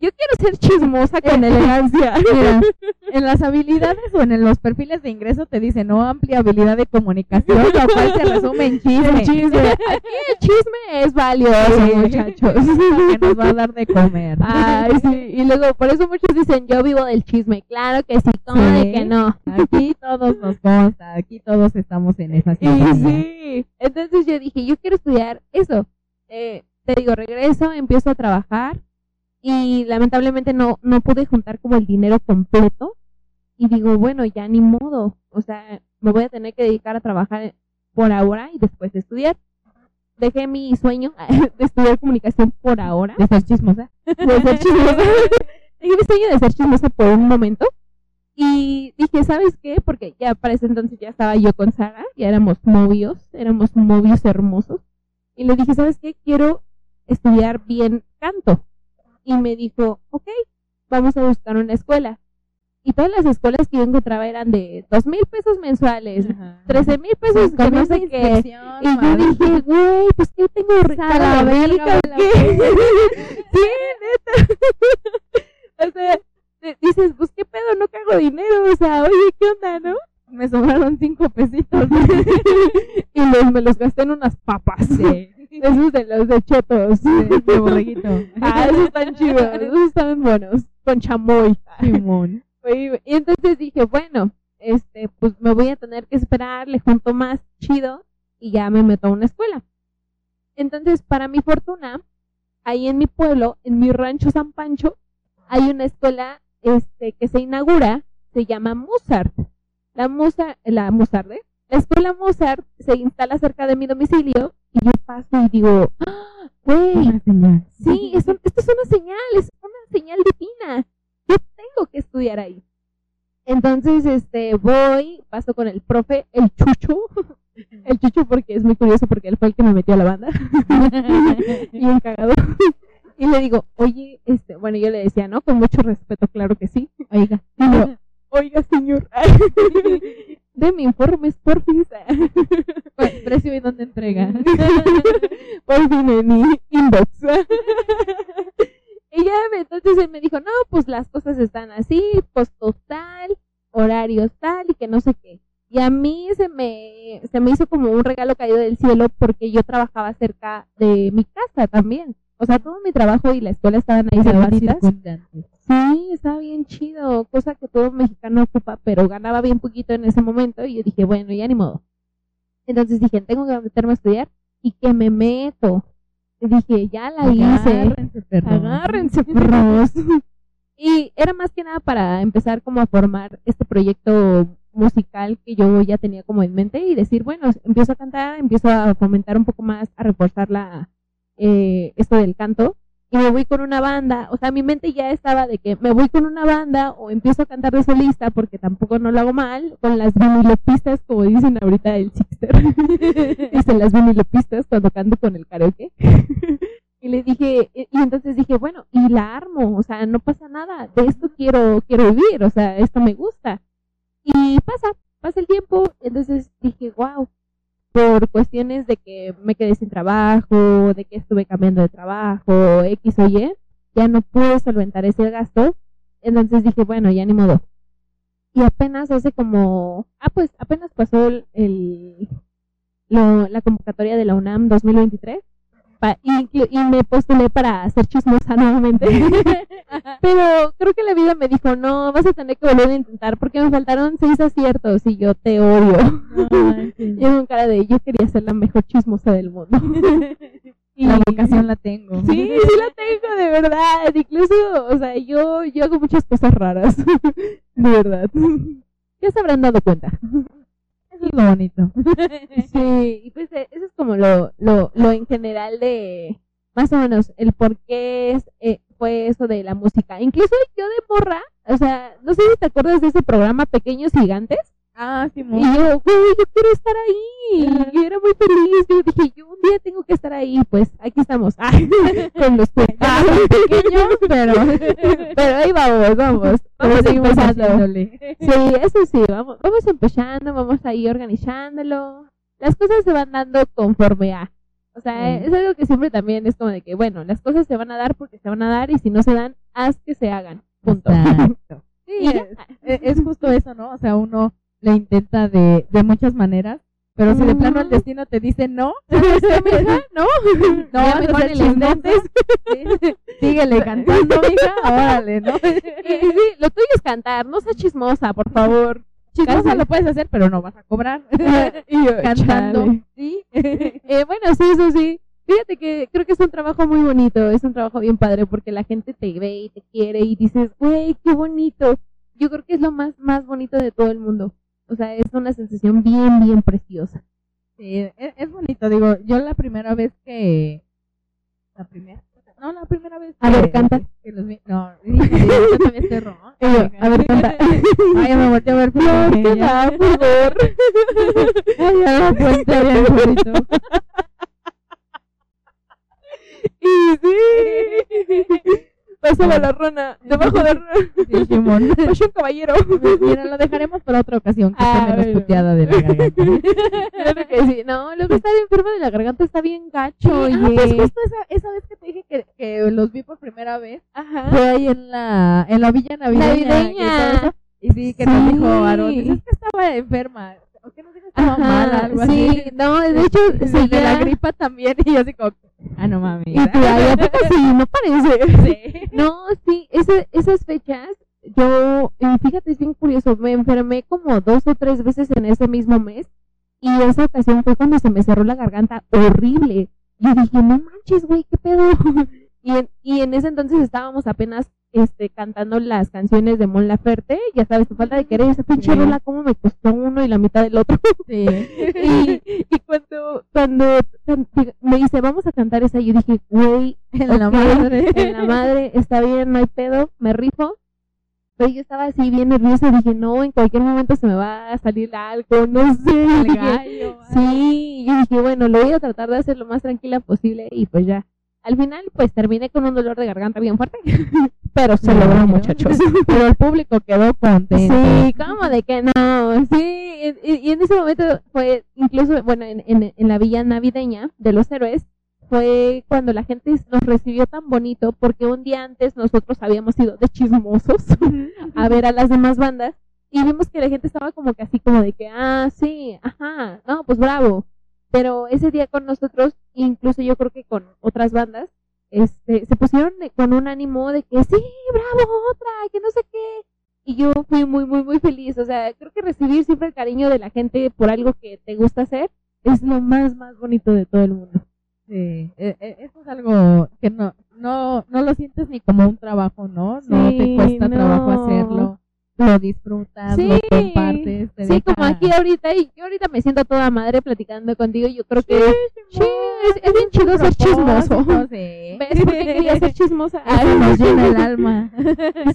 Yo quiero ser chismosa con Eh, elegancia. [laughs] Mira, [laughs] en las habilidades o en los perfiles de ingreso te dice no amplia habilidad de comunicación, lo cual se resume en chisme. El chisme. [laughs] Aquí el chisme es valioso, Sí. muchachos. que nos va a dar de comer. Ay, sí. Y luego, por eso muchos dicen, yo vivo del chisme. Claro que sí, ¿cómo Sí. de que no? Aquí todos nos consta, aquí todos estamos en esa situación. sí. Entonces yo dije, yo quiero estudiar eso. Eh, te digo, regreso, empiezo a trabajar y lamentablemente no, no pude juntar como el dinero completo. Y digo, bueno, ya ni modo. O sea, me voy a tener que dedicar a trabajar por ahora y después estudiar. Dejé mi sueño [laughs] de estudiar comunicación por ahora. De ser chismosa. de ser chismosa. [laughs] Dejé mi sueño de ser chismosa por un momento. Y dije, ¿sabes qué? Porque ya para ese entonces ya estaba yo con Sara, ya éramos novios, éramos novios hermosos. Y le dije, ¿sabes qué? Quiero estudiar bien canto. Y me dijo, ok, vamos a buscar una escuela. Y todas las escuelas que yo encontraba eran de dos mil pesos mensuales, trece mil pesos, que no sé qué. Y yo dije, güey, pues que tengo la verga, rica, me ¿o la qué? [laughs] sí, neta. [laughs] o sea, dices, pues qué pedo, no cago dinero, o sea, oye, ¿qué onda, no? Me sobraron cinco pesitos. [laughs] y los, me los gasté en unas papas. Sí. [laughs] Esos de los de chetos. De, de [laughs] borreguito. Ah, [laughs] esos están chidos, esos están buenos. Con chamoy. Simón. Oye, Y entonces dije, bueno, este, pues me voy a tener que esperar, le junto más chido y ya me meto a una escuela. Entonces, para mi fortuna, ahí en mi pueblo, en mi rancho San Pancho, hay una escuela este, que se inaugura, se llama Mozart. La Mozart, la Mozart, ¿eh? La escuela Mozart se instala cerca de mi domicilio y yo paso y digo, ¡Ah, güey. Sí, eso, esto es una señal, es una señal divina. Yo tengo que estudiar ahí. Entonces, este, voy, paso con el profe, el chucho, [laughs] el chucho porque es muy curioso porque él fue el que me metió a la banda, [laughs] y un cagado. [laughs] Y le digo, oye, este, bueno, yo le decía, ¿no? Con mucho respeto, claro que sí. Oiga. Oiga, señor, deme informes, porfis. [laughs] Pues, precio y dónde entrega. [laughs] por fin en mi inbox. [laughs] y ya entonces él me dijo, no, pues las cosas están así, costo tal, horarios tal y que no sé qué. Y a mí se me, se me hizo como un regalo caído del cielo porque yo trabajaba cerca de mi casa también. O sea, todo mi trabajo y la escuela estaban ahí cerquititas. Sí, estaba bien chido, cosa que todo mexicano ocupa, pero ganaba bien poquito en ese momento y yo dije, bueno, ya ni modo. Entonces dije, tengo que meterme a estudiar y que me meto. Y dije, ya la hice. Agárrense, perros. Agárrense, perros. y era más que nada para empezar como a formar este proyecto musical que yo ya tenía como en mente y decir, bueno, empiezo a cantar, empiezo a fomentar un poco más, a reforzar la, eh, esto del canto y me voy con una banda, o sea, mi mente ya estaba de que me voy con una banda o empiezo a cantar de solista porque tampoco no lo hago mal, con las vinilopistas como dicen ahorita el Sixter, [laughs] dicen las vinilopistas cuando canto con el karaoke. [laughs] y le dije, y y entonces dije, bueno, y la armo, o sea, no pasa nada, de esto quiero, quiero vivir, o sea, esto me gusta. Y pasa, pasa el tiempo, entonces dije, wow, por cuestiones de que me quedé sin trabajo, de que estuve cambiando de trabajo, X o Y, ya no pude solventar ese gasto. Entonces dije, bueno, ya ni modo. Y apenas hace como, ah, pues apenas pasó el, la convocatoria de la UNAM 2023 pa- y me postulé para ser chismosa nuevamente. [laughs] Pero creo que la vida me dijo, no, vas a tener que volver a intentar porque me faltaron seis aciertos y yo te odio. Yo con [laughs] cara de, yo quería ser la mejor chismosa del mundo. Y- [laughs] La vocación la tengo. Sí, sí la tengo, de verdad. Incluso, o sea, yo, yo hago muchas cosas raras. De verdad. Ya se habrán dado cuenta. Eso es lo bonito. [laughs] Sí, y pues eh, eso es como lo, lo, lo en general de, más o menos, el por qué es, eh, fue eso de la música. Incluso yo de morra, o sea, no sé si te acuerdas de ese programa Pequeños Gigantes. Ah, Y Simón. yo, güey, yo quiero estar ahí. Y era muy feliz. Yo dije, yo un día tengo que estar ahí. Pues aquí estamos. [laughs] con los Ah, [laughs] pequeños, pero, [laughs] Pero ahí vamos, vamos. Vamos empezando. Sí, eso sí, vamos, vamos empezando, vamos ahí organizándolo. Las cosas se van dando conforme a. O sea, Sí. es algo que siempre también es como de que, bueno, las cosas se van a dar porque se van a dar y si no se dan, haz que se hagan. Punto. Exacto. Sí, Y es, es justo eso, ¿no? O sea, uno lo intenta de, de muchas maneras, pero si de plano el destino te dice no. ¿No? no, intentes. chismosa. Sí, Síguele cantando, mija, órale, ¿no? [laughs] Y sí, lo tuyo es cantar, no seas chismosa, por favor. Chismosa Casi. lo puedes hacer, pero no vas a cobrar [laughs] Y yo, [laughs] cantando, chale. ¿sí? Eh, bueno, sí, eso sí. Fíjate que creo que es un trabajo muy bonito, es un trabajo bien padre porque la gente te ve y te quiere y dices, güey, qué bonito. Yo creo que es lo más, más bonito de todo el mundo. O sea, es una sensación bien, bien preciosa. Sí, es, es bonito, digo, yo la primera vez que... ¿La primera? No, la primera vez A que- ver, canta. que los vi- no, [laughs] yo también ronca. Y yo, a ver, canta. [laughs] Ay, ya me volteé a ver No, ella. ¿qué da, favor? [laughs] Ay, ya la puente bien bonito. Y sí. Pásame la rona, debajo de la rona. Sí, Simón. Pasó un caballero. [laughs] Mira, lo dejaremos para otra ocasión, que Ah, esté menos puteada de la garganta. [laughs] Claro que sí. No, luego estar enferma de la garganta está bien gacho, ah, oye. pues justo esa, esa vez que te dije que, que los vi por primera vez, Ajá. fue ahí en la, en la villa navideña. Navideña. Y, todo eso. Y sí, que nos Sí. dijo Aaron, dices que estaba enferma. ¿O que nos dijo estaba mal? Algo sí, así. no, de hecho, sí, de la gripa también, y yo así como, ah, no mames. Y tú, ay, ¿a poco sí? No parece. Sí. [laughs] No, sí, ese- esas fechas, yo, y fíjate, es bien curioso, me enfermé como dos o tres veces en ese mismo mes, y esa ocasión fue cuando se me cerró la garganta horrible. Y yo dije, no manches, güey, ¿qué pedo? [laughs] Y en, y en ese entonces estábamos apenas este, cantando las canciones de Mon Laferte, ya sabes, tu falta de querer, esa pinche Sí. rola, cómo me costó uno y la mitad del otro. [laughs] Sí. [laughs] y, y cuando, cuando me dice, vamos a cantar esa, yo dije, güey, En la madre. [laughs] en la madre, está bien, no hay pedo, me rifo. Pero yo estaba así bien nerviosa, dije, no, en cualquier momento se me va a salir algo, no sé. El gallo. Sí, y yo dije, bueno, lo voy a tratar de hacer lo más tranquila posible y pues ya. Al final, pues terminé con un dolor de garganta bien fuerte, [laughs] pero se Me logró, muchachos. [laughs] Pero el público quedó contento. Sí, ¿cómo de que no? Sí, y en ese momento fue incluso, bueno, en, en, en la villa navideña de los héroes, fue cuando la gente nos recibió tan bonito porque un día antes nosotros habíamos ido de chismosos [laughs] a ver a las demás bandas y vimos que la gente estaba como que así como de que, ah, sí, ajá, no, pues bravo. Pero ese día con nosotros, incluso yo creo que con otras bandas, este, se pusieron con un ánimo de que sí, bravo, otra, que no sé qué. Y yo fui muy, muy, muy feliz. O sea, creo que recibir siempre el cariño de la gente por algo que te gusta hacer es lo más, más bonito de todo el mundo. Sí, e- e- eso es algo que no, no, no lo sientes ni como un trabajo, ¿no? No te Sí, cuesta no. trabajo hacerlo, lo disfrutas, lo compartes, te sí, como aquí ahorita, y yo ahorita me siento toda madre platicando contigo, yo creo que sí, es, es bien chido ser chismoso. [laughs] ¿Ves por qué quería ser chismosa? [laughs] Eso nos llena el alma. [laughs]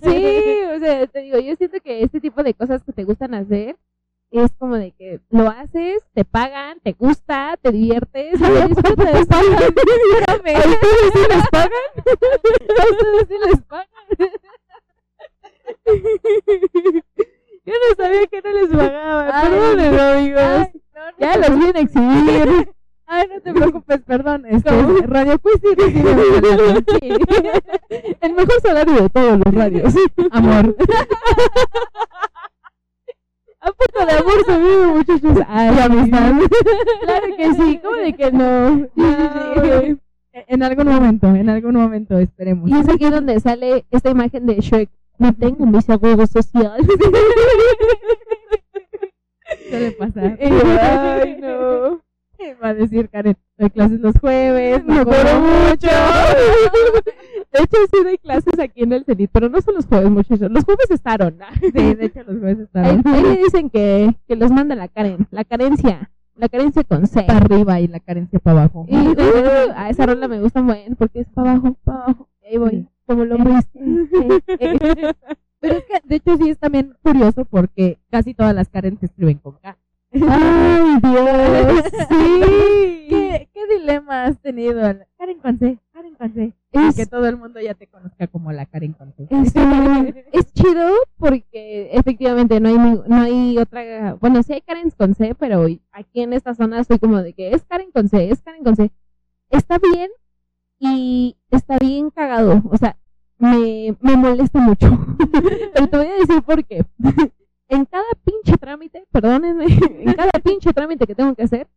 Sí, o sea, te digo, yo siento que este tipo de cosas que te gustan hacer es como de que lo haces, te pagan, te gusta, te diviertes, lo disfrutas. ¿A ustedes sí les pagan? ¿A ustedes sí les pagan? Yo no sabía que no les pagaban. Ay. Perdónenme, amigos. Ay, no, no ya los vienen a exhibir. [laughs] Ay, no te preocupes, perdón. Este. Radio Quiz sí. [laughs] [laughs] El mejor salario de todos los radios. Amor. ¿A poco de amor se vive, muchachos? Ay, amistad. Claro que sí, ¿cómo de que no? En algún momento, en algún momento esperemos. Y es aquí donde sale esta imagen de Shrek. No tengo mis agudos sociales. Suele pasar. Ay, no. Va a decir Karen, doy clases los jueves, Me acuerdo mucho. [laughs] De hecho, sí doy clases aquí en el CENIT, pero no son los jueves, muchachos. Los jueves estaron. Sí, de [laughs] hecho los jueves Ahí, están ahí le dicen que, que los manda la Karen. La carencia. La carencia con C. para arriba y la carencia para abajo. Y uh, a esa rola me gusta muy bien porque es para abajo, para abajo. Y ahí voy, como lo viste. [laughs] Pero es que, de hecho, sí es también curioso porque casi todas las Karen se escriben con K. ¡Ay, Dios! [laughs] ¡Sí! ¿Qué, ¿Qué dilema has tenido? Karen con C, Karen con C. Es, Que todo el mundo ya te conozca como la Karen con C. es, es chido porque efectivamente no hay no hay otra bueno sí hay Karen con C pero aquí en esta zona estoy como de que es Karen con C es Karen con C está bien y está bien cagado o sea me, me molesta mucho. [laughs] Pero te voy a decir por qué. [laughs] En cada pinche trámite perdónenme [laughs] en cada pinche trámite que tengo que hacer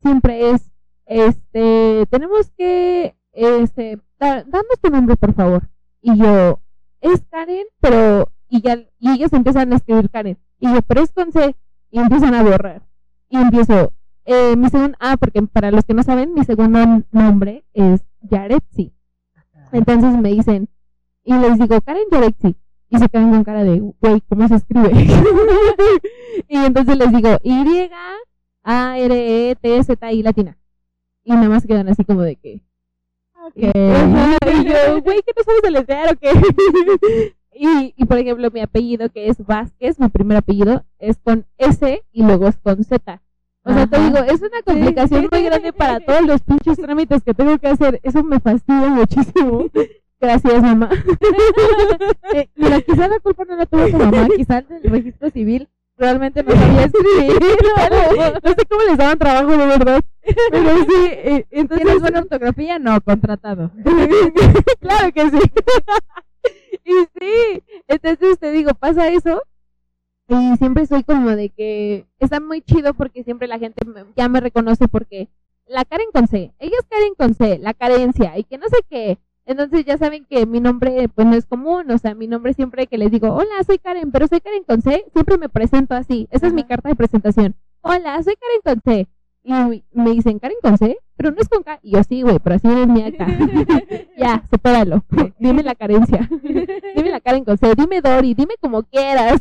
siempre es este tenemos que este da- tu nombre por favor. Y yo es Karen, pero y ya y ellos empiezan a escribir Karen. Y yo pero es con C y empiezan a borrar. Y empiezo eh, mi segundo ah porque para los que no saben mi segundo nombre es Yaretsi entonces me dicen y les digo Karen Yaretsi y se quedan con cara de güey cómo se escribe [laughs] y entonces les digo Y A R E T Z I latina y nada más quedan así como de que Ajá, [laughs] y yo, güey, ¿qué no sabes deletrear o qué? [laughs] y, y por ejemplo, mi apellido, que es Vázquez, mi primer apellido, es con S y luego es con Z. O sea, te digo, es una complicación muy grande para todos los pinches trámites que tengo que hacer. Eso me fastidia muchísimo. [laughs] Gracias, mamá. [laughs] Eh, mira, quizá la culpa no la tuvo tu mamá, [laughs] quizá el del registro civil realmente no sabía escribir. no sé cómo les daban trabajo, de verdad. Pero sí, eh, entonces... ¿Tienes buena ortografía? No, contratado. claro que sí. y sí, entonces te digo, pasa eso. Y siempre soy como de que está muy chido porque siempre la gente me- ya me reconoce porque la Karen con C, ella es Karen con C, la carencia y que no sé qué. Entonces ya saben que mi nombre pues no es común, o sea, mi nombre siempre que les digo, hola, soy Karen, pero soy Karen con C, siempre me presento así. Esa es mi carta de presentación. Hola, soy Karen con C. Y me dicen, Karen con C, pero no es con K. Y yo sí, güey, pero así es mi acta. [laughs] ya, supéralo. [laughs] dime la carencia. [laughs] dime la Karen con C, dime Dori, dime como quieras.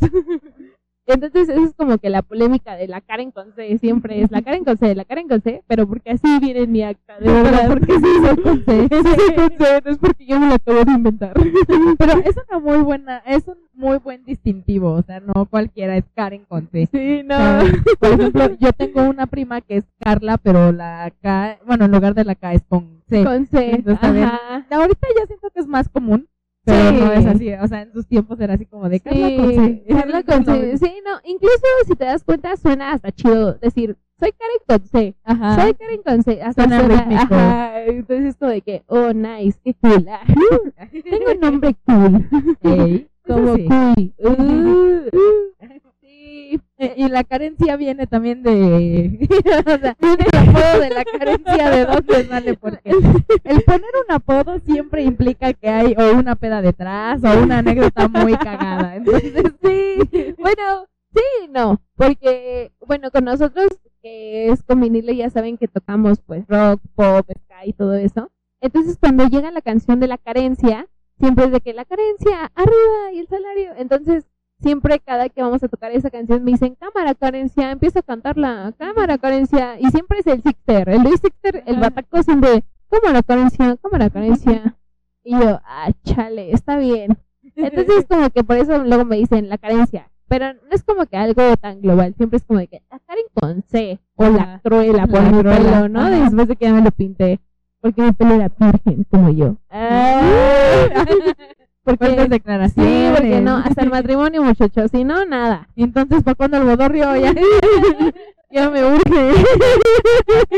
Entonces, eso es como que la polémica de la Karen con C siempre es la Karen con C, la Karen con C, pero porque así viene en mi acta, de Pero verdad. porque sí soy con C. [laughs] Sí, no es porque yo me la acabo de inventar. [laughs] Pero es una muy buena, es un muy buen distintivo, o sea, no cualquiera es Karen con C. Sí, O sea, por ejemplo, yo tengo una prima que es Carla, pero la K, bueno, en lugar de la K es con C. Con C. Entonces. Ahorita ya siento que es más común, pero Sí. no es así, o sea, en sus tiempos era así como de Carla con C. Sí, Carla con C. [laughs] Sí, no, incluso si te das cuenta suena hasta chido decir, soy Karen con C. Ajá. Soy Karen con C. Hasta Suena suena, ajá. Entonces es como de que, oh, nice, qué cool. [laughs] Tengo un nombre cool. Ey, [laughs] Como sí. cool. Uh, sí. Y la carencia viene también de. [laughs] o sea, el apodo de la carencia, ¿de dónde sale? Porque el poner un apodo siempre implica que hay o una peda detrás o una anécdota muy cagada. Entonces, sí. Bueno, sí, no. Porque, bueno, con nosotros, que es con vinilo, ya saben que tocamos pues rock, pop, ska y todo eso. Entonces, cuando llega la canción de la carencia, siempre es de que la carencia, arriba y el salario. Entonces, siempre cada que vamos a tocar esa canción me dicen, cámara carencia, empiezo a cantarla, cámara carencia. Y siempre es el Sixter, el Luis Sixter, el bataco siempre, cámara carencia, cámara carencia. Y yo, ah, chale, está bien. Entonces, [laughs] como que por eso luego me dicen la carencia. Pero no es como que algo tan global. Siempre es como de que la Karen con C. O la cruela por mi pelo, ¿no? ajá. Después de que ya me lo pinté. Porque mi pelo era virgen, como yo. fuertes [laughs] porque, sí, declaraciones. porque no, hasta el matrimonio, muchachos. Si no, nada. Y entonces, ¿para cuándo el bodorrio? Ya, [laughs] Ya me urge.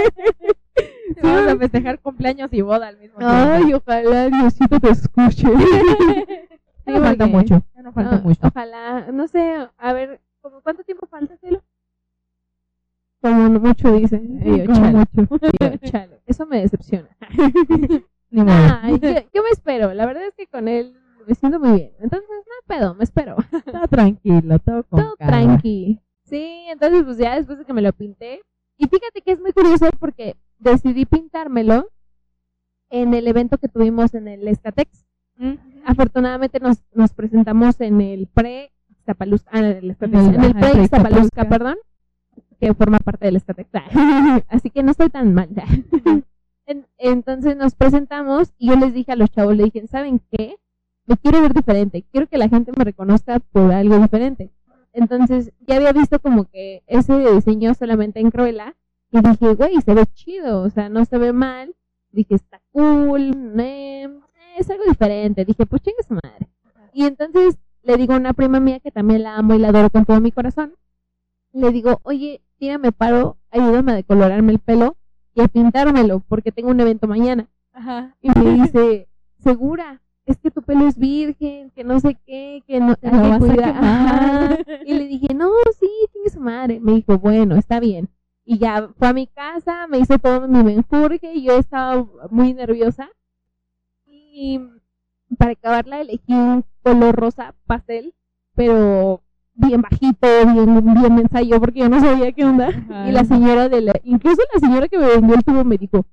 [laughs] vamos a festejar cumpleaños y boda al mismo tiempo. Ay, ojalá Diosito te escuche. [laughs] ya no falta mucho. Ya no falta Ah, mucho. Ojalá, no sé, a ver, ¿como ¿cuánto tiempo falta, Cielo? Como mucho dice. Y yo, Como chale. mucho. Y yo, chale. Eso me decepciona. Ni modo. Ay, yo, yo me espero. La verdad es que con él me siento muy bien. Entonces, no hay pedo, me espero. [laughs] Todo tranquilo, todo con Todo calma. tranqui. Sí, entonces pues ya después de que me lo pinté. Y fíjate que es muy curioso porque decidí pintármelo en el evento que tuvimos en el Escatex. Afortunadamente nos, nos presentamos en el pre Ixtapaluzca, ah, en En el- pre Ixtapaluzca. perdón, que forma parte del Escatex. [laughs] Así que no estoy tan mal. En- Entonces nos presentamos y yo les dije a los chavos, le dije, ¿saben qué? Me quiero ver diferente, quiero que la gente me reconozca por algo diferente. Entonces ya había visto como que ese diseño solamente en Cruella y dije, güey, se ve chido, o sea, no se ve mal. Dije, está cool, eh, es algo diferente. Dije, pues chingue su madre. Y entonces le digo a una prima mía que también la amo y la adoro con todo mi corazón. Le digo, oye, tírame paro, ayúdame a decolorarme el pelo y a pintármelo porque tengo un evento mañana. Ajá. Y me dice, segura, es que tu pelo es virgen, que no sé qué, que no Te hay lo que vas a cuidar". quemar. Ajá. [laughs] Y le dije, no, sí, tiene su madre. Me dijo, bueno, está bien. Y ya fue a mi casa, me hizo todo mi menjurje y yo estaba muy nerviosa. Y para acabarla elegí un color rosa pastel, pero bien bajito, bien, bien ensayo, porque yo no sabía qué onda. Ajá. Y la señora de la, incluso la señora que me vendió el tubo me dijo,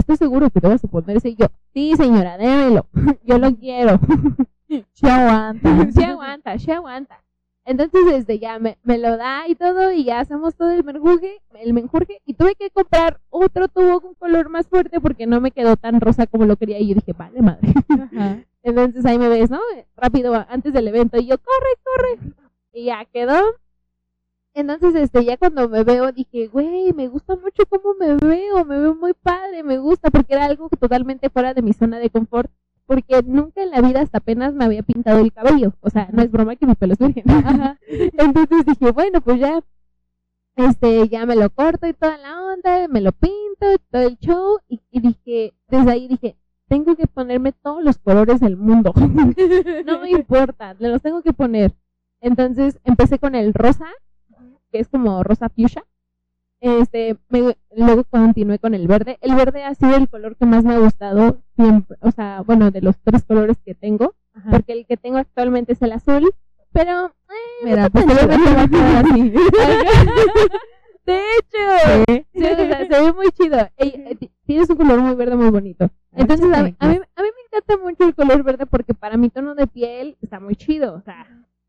¿estás seguro que te vas a poner ese? Y yo, sí señora, démelo, [laughs] yo lo quiero. [laughs] Sí aguanta. [laughs] sí aguanta, sí aguanta. Entonces, desde ya me, me lo da y todo, y ya hacemos todo el menjurje, el menjurje, y tuve que comprar otro tubo con color más fuerte porque no me quedó tan rosa como lo quería, y yo dije, vale madre. Ajá. Entonces ahí me ves, ¿no? Rápido antes del evento, y yo, corre, corre. Y ya quedó. Entonces, este, ya cuando me veo, dije, güey, me gusta mucho cómo me veo, me veo muy padre, me gusta, porque era algo totalmente fuera de mi zona de confort, porque nunca en la vida hasta apenas me había pintado el cabello. O sea, no es broma que mi pelo es virgen. [laughs] Entonces dije, bueno, pues ya, este, ya me lo corto y toda la onda, me lo pinto, y todo el show, y, y dije, desde ahí dije, tengo que ponerme todos los colores del mundo. [laughs] no me importa, me los tengo que poner. Entonces empecé con el rosa, que es como rosa fuchsia. Este, me- luego continué con el verde. El verde ha sido el color que más me ha gustado siempre, o sea, bueno, de los tres colores que tengo, Ajá. porque el que tengo actualmente es el azul, pero eh, Mira, a quedar así. [laughs] De hecho, Sí. Sí, o sea, se ve muy chido. Eh, ti- tienes un color muy verde muy bonito. Entonces, a, a mí, a mí me encanta mucho el color verde porque para mi tono de piel está muy chido. O sea,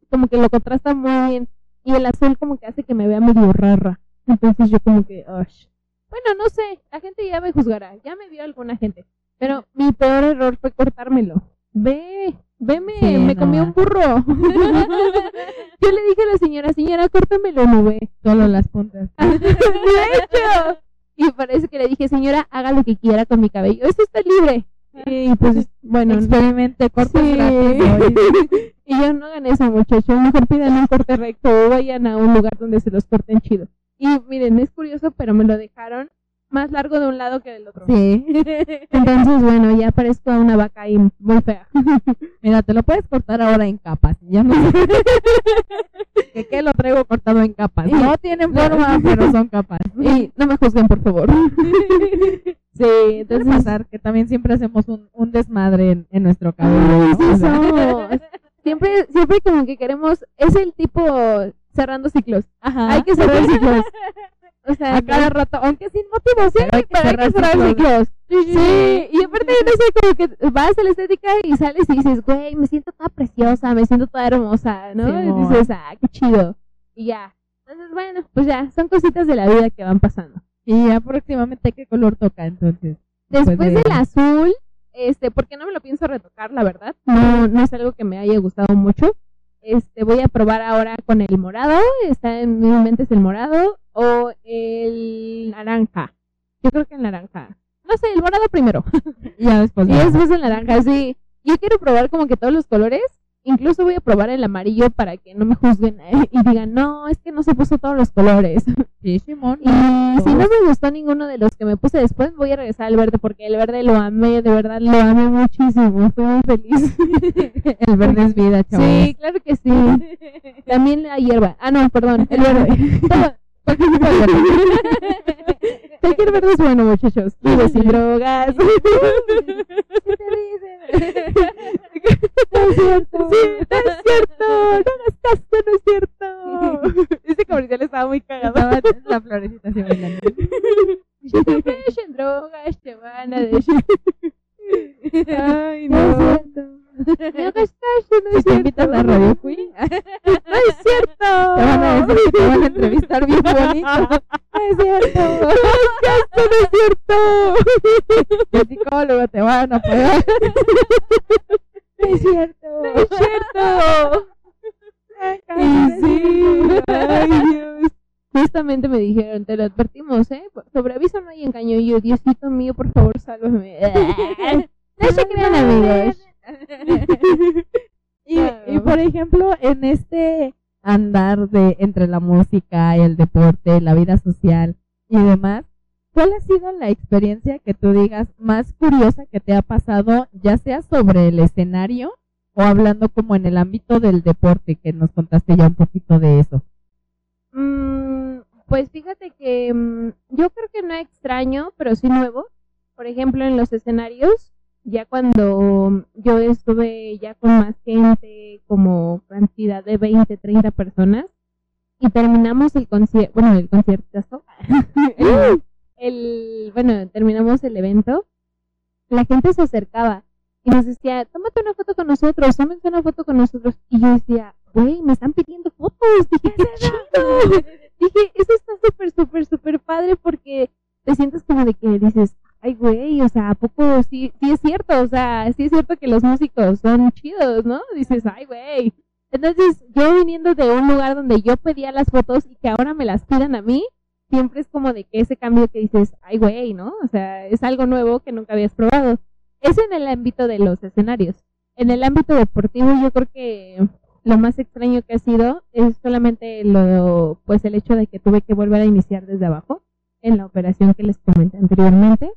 como que lo contrasta muy bien. Y el azul como que hace que me vea medio rara. Entonces yo como que, "Ush". bueno, no sé, la gente ya me juzgará. Ya me vio alguna gente. Pero mi peor error fue cortármelo. Ve, veme, Sí, me no. comí un burro. [laughs] yo le dije a la señora, señora, córtamelo, no ve. Solo las puntas. [laughs] de hecho. Y parece que le dije, señora, haga lo que quiera con mi cabello. Esto está libre. Y pues, bueno. Experimente cortes sí. gratis. [laughs] y yo no gané eso, muchachos. Mejor pidan un corte recto o vayan a un lugar donde se los corten chido. Y miren, es curioso, pero me lo dejaron más largo de un lado que del otro. Sí. [laughs] Entonces, bueno, ya parezco una vaca ahí muy fea. [laughs] Mira, te lo puedes cortar ahora en capas. Ya no sé. [laughs] que qué lo traigo cortado en capas. No tienen forma, pero son capas. Y no me juzguen, por favor. sí, entonces. pasar que también siempre hacemos un, un desmadre en, en nuestro cabello. ¿no? sí O sea. Siempre, siempre como que queremos, es el tipo cerrando ciclos. Ajá. Hay que cerrar [laughs] ciclos. O sea, a cada rato, aunque sin motivo, sí, hay que cerrar ciclos. ciclos. Sí, y aparte no sé, como que vas a la estética y sales y dices, güey, me siento toda preciosa, me siento toda hermosa, ¿no? Simón. y dices, ah, qué chido. Y ya. Entonces, bueno, pues ya, son cositas de la vida que van pasando. Y ya próximamente, ¿qué color toca entonces? Después de- del azul, este, porque no me lo pienso retocar, la verdad. No, no es algo que me haya gustado mucho. Este, voy a probar ahora con el morado. Está en mi mente es el morado o el naranja. Yo creo que el naranja. No sé, el morado primero. [laughs] Ya después. Y de- después el naranja, sí. Yo quiero probar como que todos los colores. Incluso voy a probar el amarillo para que no me juzguen eh, y digan, no, es que no se puso todos los colores. [laughs] Sí, Simón. Y si no me gustó ninguno de los que me puse después, voy a regresar al verde porque el verde lo amé, de verdad lo amé muchísimo, fui muy feliz. [laughs] El verde es vida, chavos. Sí, claro que sí. También la hierba. Ah, no, perdón, el verde. [laughs] Cualquier verde es bueno, muchachos. Vive sin drogas. ¿Qué te dicen? No es cierto. Sí, no es cierto. No hagas caso, no es cierto. Ese comercial estaba muy cagado. Estaba la florecita así bailando. en drogas, te van a decir. Ay, No es no. cierto. No hagas caso, no es cierto. a Radio Queen, No es cierto. te van a decir que te van a entrevistar bien bonito. No es cierto. No es cierto. El psicólogo te van a pagar. No es cierto. No es cierto. Y sí. Ay, Dios. Justamente me dijeron, te lo advertimos, ¿eh? Sobre aviso no hay engaño. Y yo, Diosito mío, por favor, sálvame. [laughs] No se crean, amigos. [laughs] Y, y por ejemplo, en este andar de entre la música, el deporte, la vida social y demás, ¿cuál ha sido la experiencia que tú digas más curiosa que te ha pasado, ya sea sobre el escenario o hablando como en el ámbito del deporte, que nos contaste ya un poquito de eso? Mm, pues fíjate que mm, yo creo que no extraño, pero sí nuevo. Por ejemplo, en los escenarios, ya cuando yo estuve ya con más gente, como cantidad de 20, 30 personas, y terminamos el concierto, bueno, el concierto, [laughs] el, el- bueno, terminamos el evento, la gente se acercaba y nos decía, tómate una foto con nosotros, tómate una foto con nosotros. Y yo decía, güey, me están pidiendo fotos. [laughs] Dije, qué chido. [laughs] Dije, eso está súper, súper, súper padre porque te sientes como de que dices, ay, güey, o sea, ¿a poco sí, sí es cierto? O sea, sí es cierto que los músicos son chidos, ¿no? Dices, ay, güey. Entonces, yo viniendo de un lugar donde yo pedía las fotos y que ahora me las pidan a mí, siempre es como de que ese cambio que dices, ay, güey, ¿no? O sea, es algo nuevo que nunca habías probado. Es en el ámbito de los escenarios. En el ámbito deportivo, yo creo que lo más extraño que ha sido es solamente lo, pues el hecho de que tuve que volver a iniciar desde abajo en la operación que les comenté anteriormente.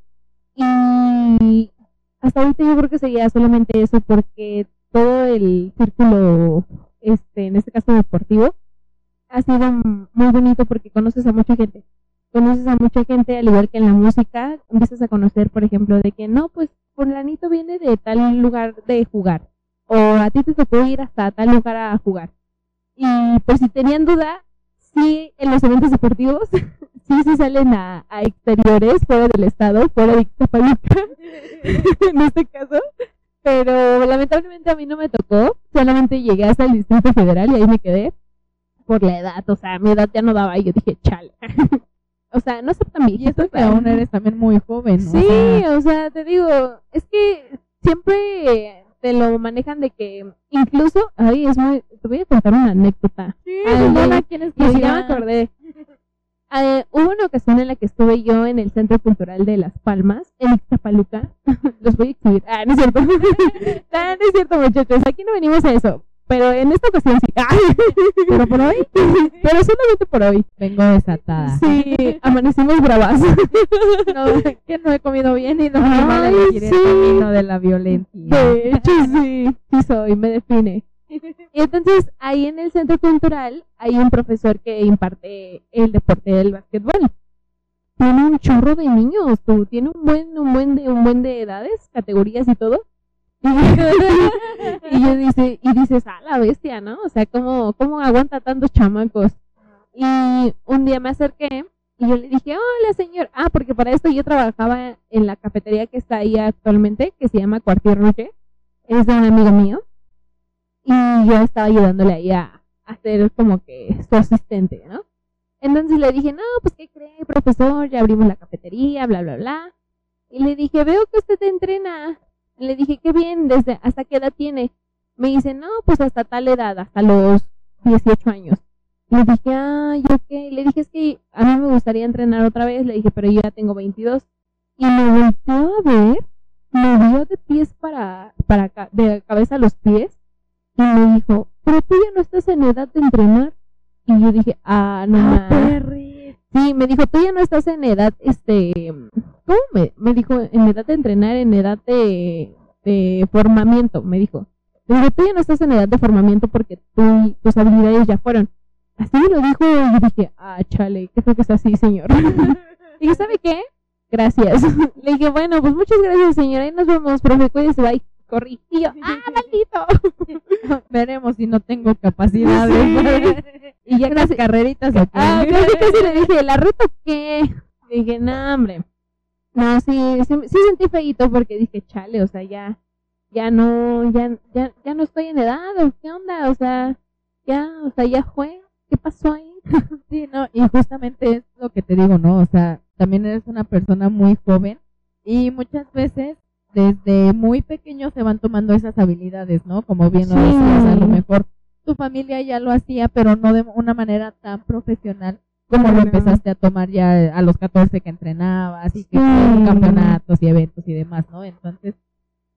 Y hasta ahorita yo creo que sería solamente eso porque todo el círculo, este, en este caso deportivo, ha sido muy bonito porque conoces a mucha gente. Conoces a mucha gente, al igual que en la música, empiezas a conocer, por ejemplo, de que no, pues fulanito viene de tal lugar de jugar. O a ti te tocó ir hasta tal lugar a jugar. Y pues si tenían duda, sí, en los eventos deportivos, [laughs] sí se salen a, a exteriores, fuera del estado, fuera de Ixtapaluca, [laughs] en este caso. Pero lamentablemente a mí no me tocó, solamente llegué hasta el Distrito Federal y ahí me quedé por la edad, o sea, mi edad ya no daba y yo dije, chale. [laughs] o sea, no sé tan Y eso que aún eres también muy joven, ¿no? O Sí, sea, o sea, te digo, es que siempre te lo manejan de que incluso, ay, es muy, te voy a contar una anécdota. sí, Ay, Liliana, ¿quieres que Y si ya me acordé. Eh, hubo una ocasión en la que estuve yo en el Centro Cultural de Las Palmas, en Ixtapaluca. [laughs] Los voy a exhibir. Ah, no es cierto. [laughs] Ah, no es cierto, muchachos. Aquí no venimos a eso. Pero en esta ocasión sí. [laughs] Ah. Pero por hoy [laughs] Pero solamente por hoy. vengo desatada. Sí, amanecimos bravas. [laughs] No, que no he comido bien y no me Ay, elegir el camino de la violencia. De hecho, sí, sí soy, me define. Y entonces, ahí en el centro cultural hay un profesor que imparte el deporte del básquetbol. Tiene un chorro de niños, tú, tiene un buen, un buen de, un buen de edades, categorías y todo. Y, yo dice, y dices, ah, la bestia, ¿no? O sea, ¿cómo, cómo aguanta tantos chamacos? Y un día me acerqué y yo le dije, hola señor. Ah, porque para esto yo trabajaba en la cafetería que está ahí actualmente, que se llama Cuartier Roque. Es de un amigo mío. Y yo estaba ayudándole ahí a, a ser como que su asistente, ¿no? Entonces le dije, no, pues ¿qué cree, profesor? Ya abrimos la cafetería, bla, bla, bla. Y le dije, veo que usted entrena. Le dije, qué bien, desde hasta qué edad tiene. Me dice, no, pues hasta tal edad, hasta los 18 años. Le dije, ay, ok. Le dije, es que a mí me gustaría entrenar otra vez. Le dije, pero yo ya tengo 22. Y me volteó a ver, me vio de pies para, para de cabeza a los pies. Y me dijo, pero tú ya no estás en edad de entrenar. Y yo dije, ah, no Ah, ma". perri. Sí, me dijo, tú ya no estás en edad, este, ¿cómo me, me dijo? En edad de entrenar, en edad de, de formamiento, me dijo. Le digo, tú ya no estás en edad de formamiento porque tú, tus habilidades ya fueron. Así me lo dijo y yo dije, ah, chale, ¿qué creo que es así, señor? Y [laughs] dije, ¿sabe qué? Gracias. [laughs] Le dije, bueno, pues muchas gracias, señora. Ahí nos vemos, profe. Cuídese, bye. Corrí. Y yo, ¡ah, [laughs] maldito! Veremos si no tengo capacidades. y ya las carreritas aquí. Ah, casi, casi le dije, ¿la reto qué? Le dije, no, hombre. No, sí, sí, sí sentí feíto porque dije, chale, o sea, ya, ya no, ya, ya, ya no estoy en edad, ¿o qué onda? O sea, ya, o sea, ya fue. ¿Qué pasó ahí? [laughs] Sí, no, y justamente es lo que te digo, ¿no? O sea, también eres una persona muy joven y muchas veces desde muy pequeño se van tomando esas habilidades, ¿no? Como bien lo Sí. decías, a lo mejor tu familia ya lo hacía, pero no de una manera tan profesional como lo empezaste a tomar ya a los 14 que entrenabas y que Sí. campeonatos y eventos y demás, ¿no? Entonces,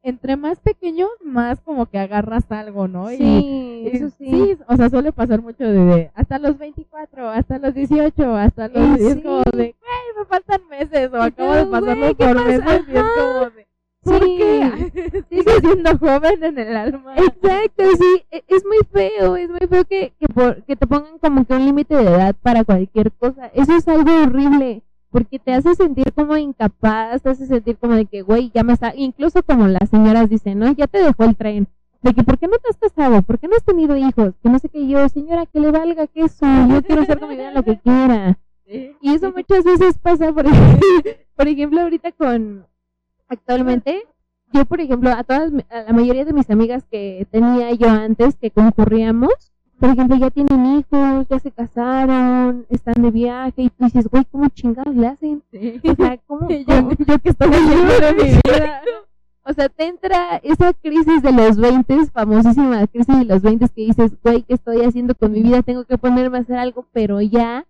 entre más pequeños, más como que agarras algo, ¿no? Y- Sí, y eso sí. o sea, suele pasar mucho de, de hasta los 24, hasta los 18, hasta los... Eh, y es sí. como de, güey, me faltan meses, o acabo de pasarlo ¿qué por meses, y es como de, ¿por Sí. qué? [laughs] Sigo siendo joven en el alma. Exacto, sí, e- es muy feo, es muy feo que, que, por- que te pongan como que un límite de edad para cualquier cosa. Eso es algo horrible, porque te hace sentir como incapaz, te hace sentir como de que, güey, ya me está, incluso como las señoras dicen, ¿no? Ya te dejó el tren. De que, ¿por qué no te has casado? ¿Por qué no has tenido hijos? Que no sé qué yo, señora, que le valga que eso, yo quiero hacer con mi vida lo que [laughs] quiera. Y eso [laughs] muchas veces pasa, por ejemplo, por ejemplo ahorita con, actualmente, yo por ejemplo, a todas, a la mayoría de mis amigas que tenía yo antes, que concurríamos, por ejemplo, ya tienen hijos, ya se casaron, están de viaje, y tú dices, güey, ¿cómo chingados le hacen? Sí. O sea, ¿cómo? [laughs] yo, yo que estoy [laughs] de mi vida. O sea, te entra esa crisis de los 20, famosísima crisis de los 20 que dices, güey, ¿qué estoy haciendo con mi vida? Tengo que ponerme a hacer algo, pero ya.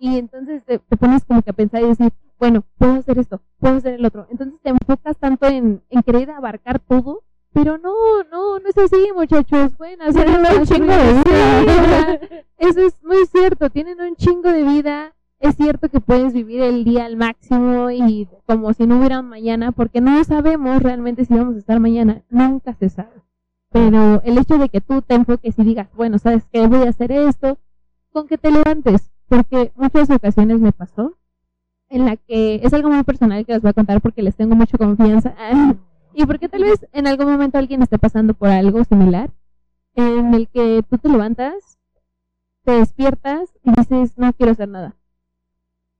Y entonces te, te pones como que a pensar y decir, bueno, puedo hacer esto, puedo hacer el otro. Entonces te enfocas tanto en, en querer abarcar todo, pero no, no, no es así, muchachos. Pueden hacer Tienen un chingo de vida. eso es muy cierto, tienen un chingo de vida. Es cierto que puedes vivir el día al máximo y como si no hubiera mañana, porque no sabemos realmente si vamos a estar mañana, nunca se sabe. Pero el hecho de que tú te enfoques y digas, bueno, sabes que voy a hacer esto, con que te levantes, porque muchas ocasiones me pasó en la que es algo muy personal que les voy a contar porque les tengo mucha confianza [laughs] y porque tal vez en algún momento alguien esté pasando por algo similar en el que tú te levantas, te despiertas y dices, no quiero hacer nada.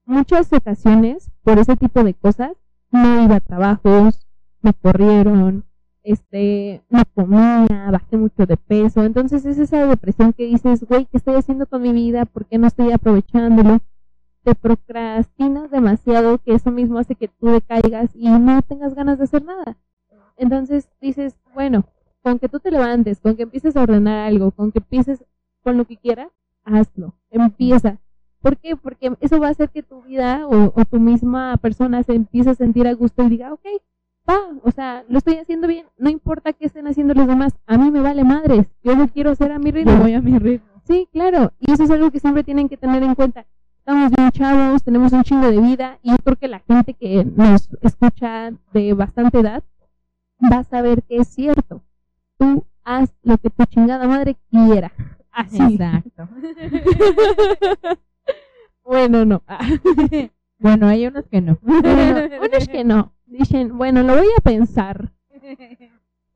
Muchas ocasiones, por ese tipo de cosas, no iba a trabajos, me corrieron, este, no comía, bajé mucho de peso. Entonces es esa depresión que dices, güey, ¿qué estoy haciendo con mi vida? ¿Por qué no estoy aprovechándolo? Te procrastinas demasiado que eso mismo hace que tú decaigas y no tengas ganas de hacer nada. Entonces dices, bueno, con que tú te levantes, con que empieces a ordenar algo, con que empieces con lo que quieras, hazlo, empieza. ¿Por qué? Porque eso va a hacer que tu vida o, o tu misma persona se empiece a sentir a gusto y diga, ok, va, o sea, lo estoy haciendo bien, no importa qué estén haciendo los demás, a mí me vale madres, yo lo quiero hacer a mi Yo ritmo. voy a mi ritmo. Sí, claro, y eso es algo que siempre tienen que tener en cuenta. Estamos bien chavos, tenemos un chingo de vida y yo creo que la gente que nos escucha de bastante edad va a saber que es cierto. Tú haz lo que tu chingada madre quiera. Así. Exacto. [laughs] Bueno, no. [laughs] Bueno, hay unos que no. Bueno, unos que no. Dicen, bueno, lo voy a pensar.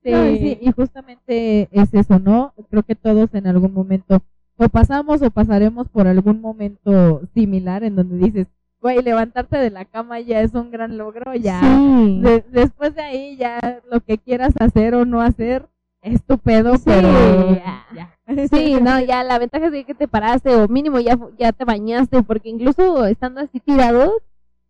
Sí. No, sí, y justamente es eso, ¿no? Creo que todos en algún momento o pasamos o pasaremos por algún momento similar en donde dices, güey, levantarte de la cama ya es un gran logro, ya. Sí. De- después de ahí ya lo que quieras hacer o no hacer es tu pedo, Sí, pero ya. ya. Sí, [laughs] no, ya la ventaja es que te paraste o mínimo ya, ya te bañaste, porque incluso estando así tirados,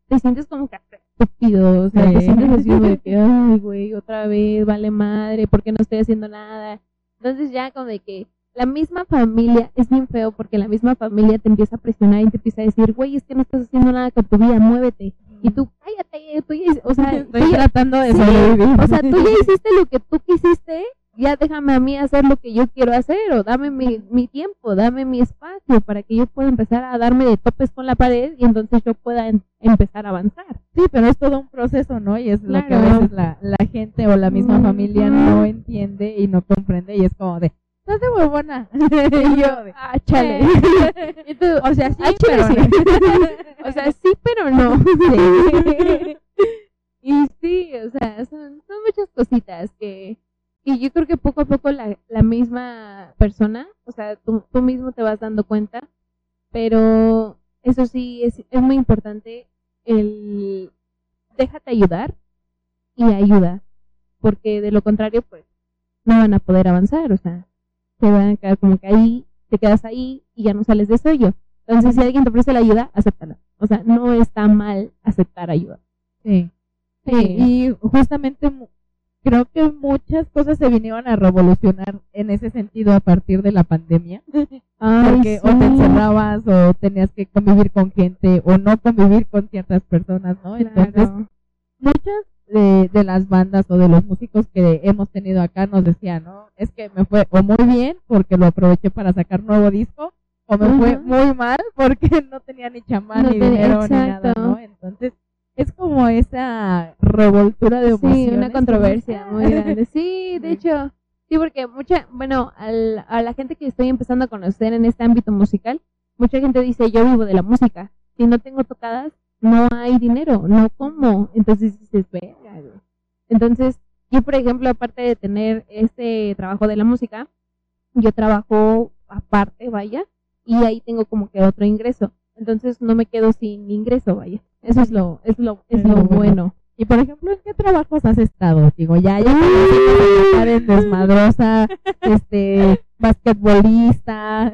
te sientes como que estúpido, o sea, te Sí. sientes así como de que, ay, güey, otra vez, vale madre, ¿por qué no estoy haciendo nada? Entonces ya como de que la misma familia, es bien feo porque la misma familia te empieza a presionar y te empieza a decir, güey, es que no estás haciendo nada con tu vida, muévete. Y tú, cállate, tú ya, o sea, [laughs] Estoy tú ya- tratando de Sí, sobrevivir. o sea, tú ya [laughs] hiciste lo que tú quisiste, ya déjame a mí hacer lo que yo quiero hacer, o dame mi, mi tiempo, dame mi espacio para que yo pueda empezar a darme de topes con la pared y entonces yo pueda en- empezar a avanzar. Sí, pero es todo un proceso, ¿no? Y es lo que a Claro. veces la, la gente o la misma familia no entiende y no comprende y es como de, estás de huevona. [laughs] y yo de, ah, chale. [laughs] Y tú, o sea, sí, "Ah, pero sí". [laughs] O sea, sí, pero no. y sí, o sea, son, son muchas cositas que, y yo creo que poco a poco la, la misma persona, o sea, tú, tú mismo te vas dando cuenta, pero eso sí, es, es muy importante el déjate ayudar y ayuda, porque de lo contrario, pues, no van a poder avanzar, o sea, te van a quedar como que ahí, te quedas ahí y ya no sales de eso yo. Entonces, si alguien te ofrece la ayuda, acéptala. O sea, no está mal aceptar ayuda. Sí. Sí, y justamente creo que muchas cosas se vinieron a revolucionar en ese sentido a partir de la pandemia. [laughs] Porque o te encerrabas o tenías que convivir con gente o no convivir con ciertas personas, ¿no? Entonces, muchas de, de las bandas o de los músicos que hemos tenido acá nos decían, ¿no? Es que me fue o muy bien porque lo aproveché para sacar nuevo disco o me fue muy mal porque [laughs] no tenía ni chamán No ni tenía- dinero ni nada. ¿no? Entonces, es como esa revoltura de Sí, emociones. una controversia [laughs] muy grande. Sí, de Sí. hecho, sí, porque mucha, bueno, al- a la gente que estoy empezando a conocer en este ámbito musical, mucha gente dice, yo vivo de la música. Si no tengo tocadas, no hay dinero, no como. Entonces dices, verga, güey". Entonces, yo, por ejemplo, aparte de tener este trabajo de la música, yo trabajo aparte, vaya, y ahí tengo como que otro ingreso. Entonces no me quedo sin ingreso, vaya. Eso es lo, es lo, es lo bueno. bueno. Y por ejemplo, ¿en qué trabajos has estado? Digo, ya, ya Karen desmadrosa, este, basquetbolista,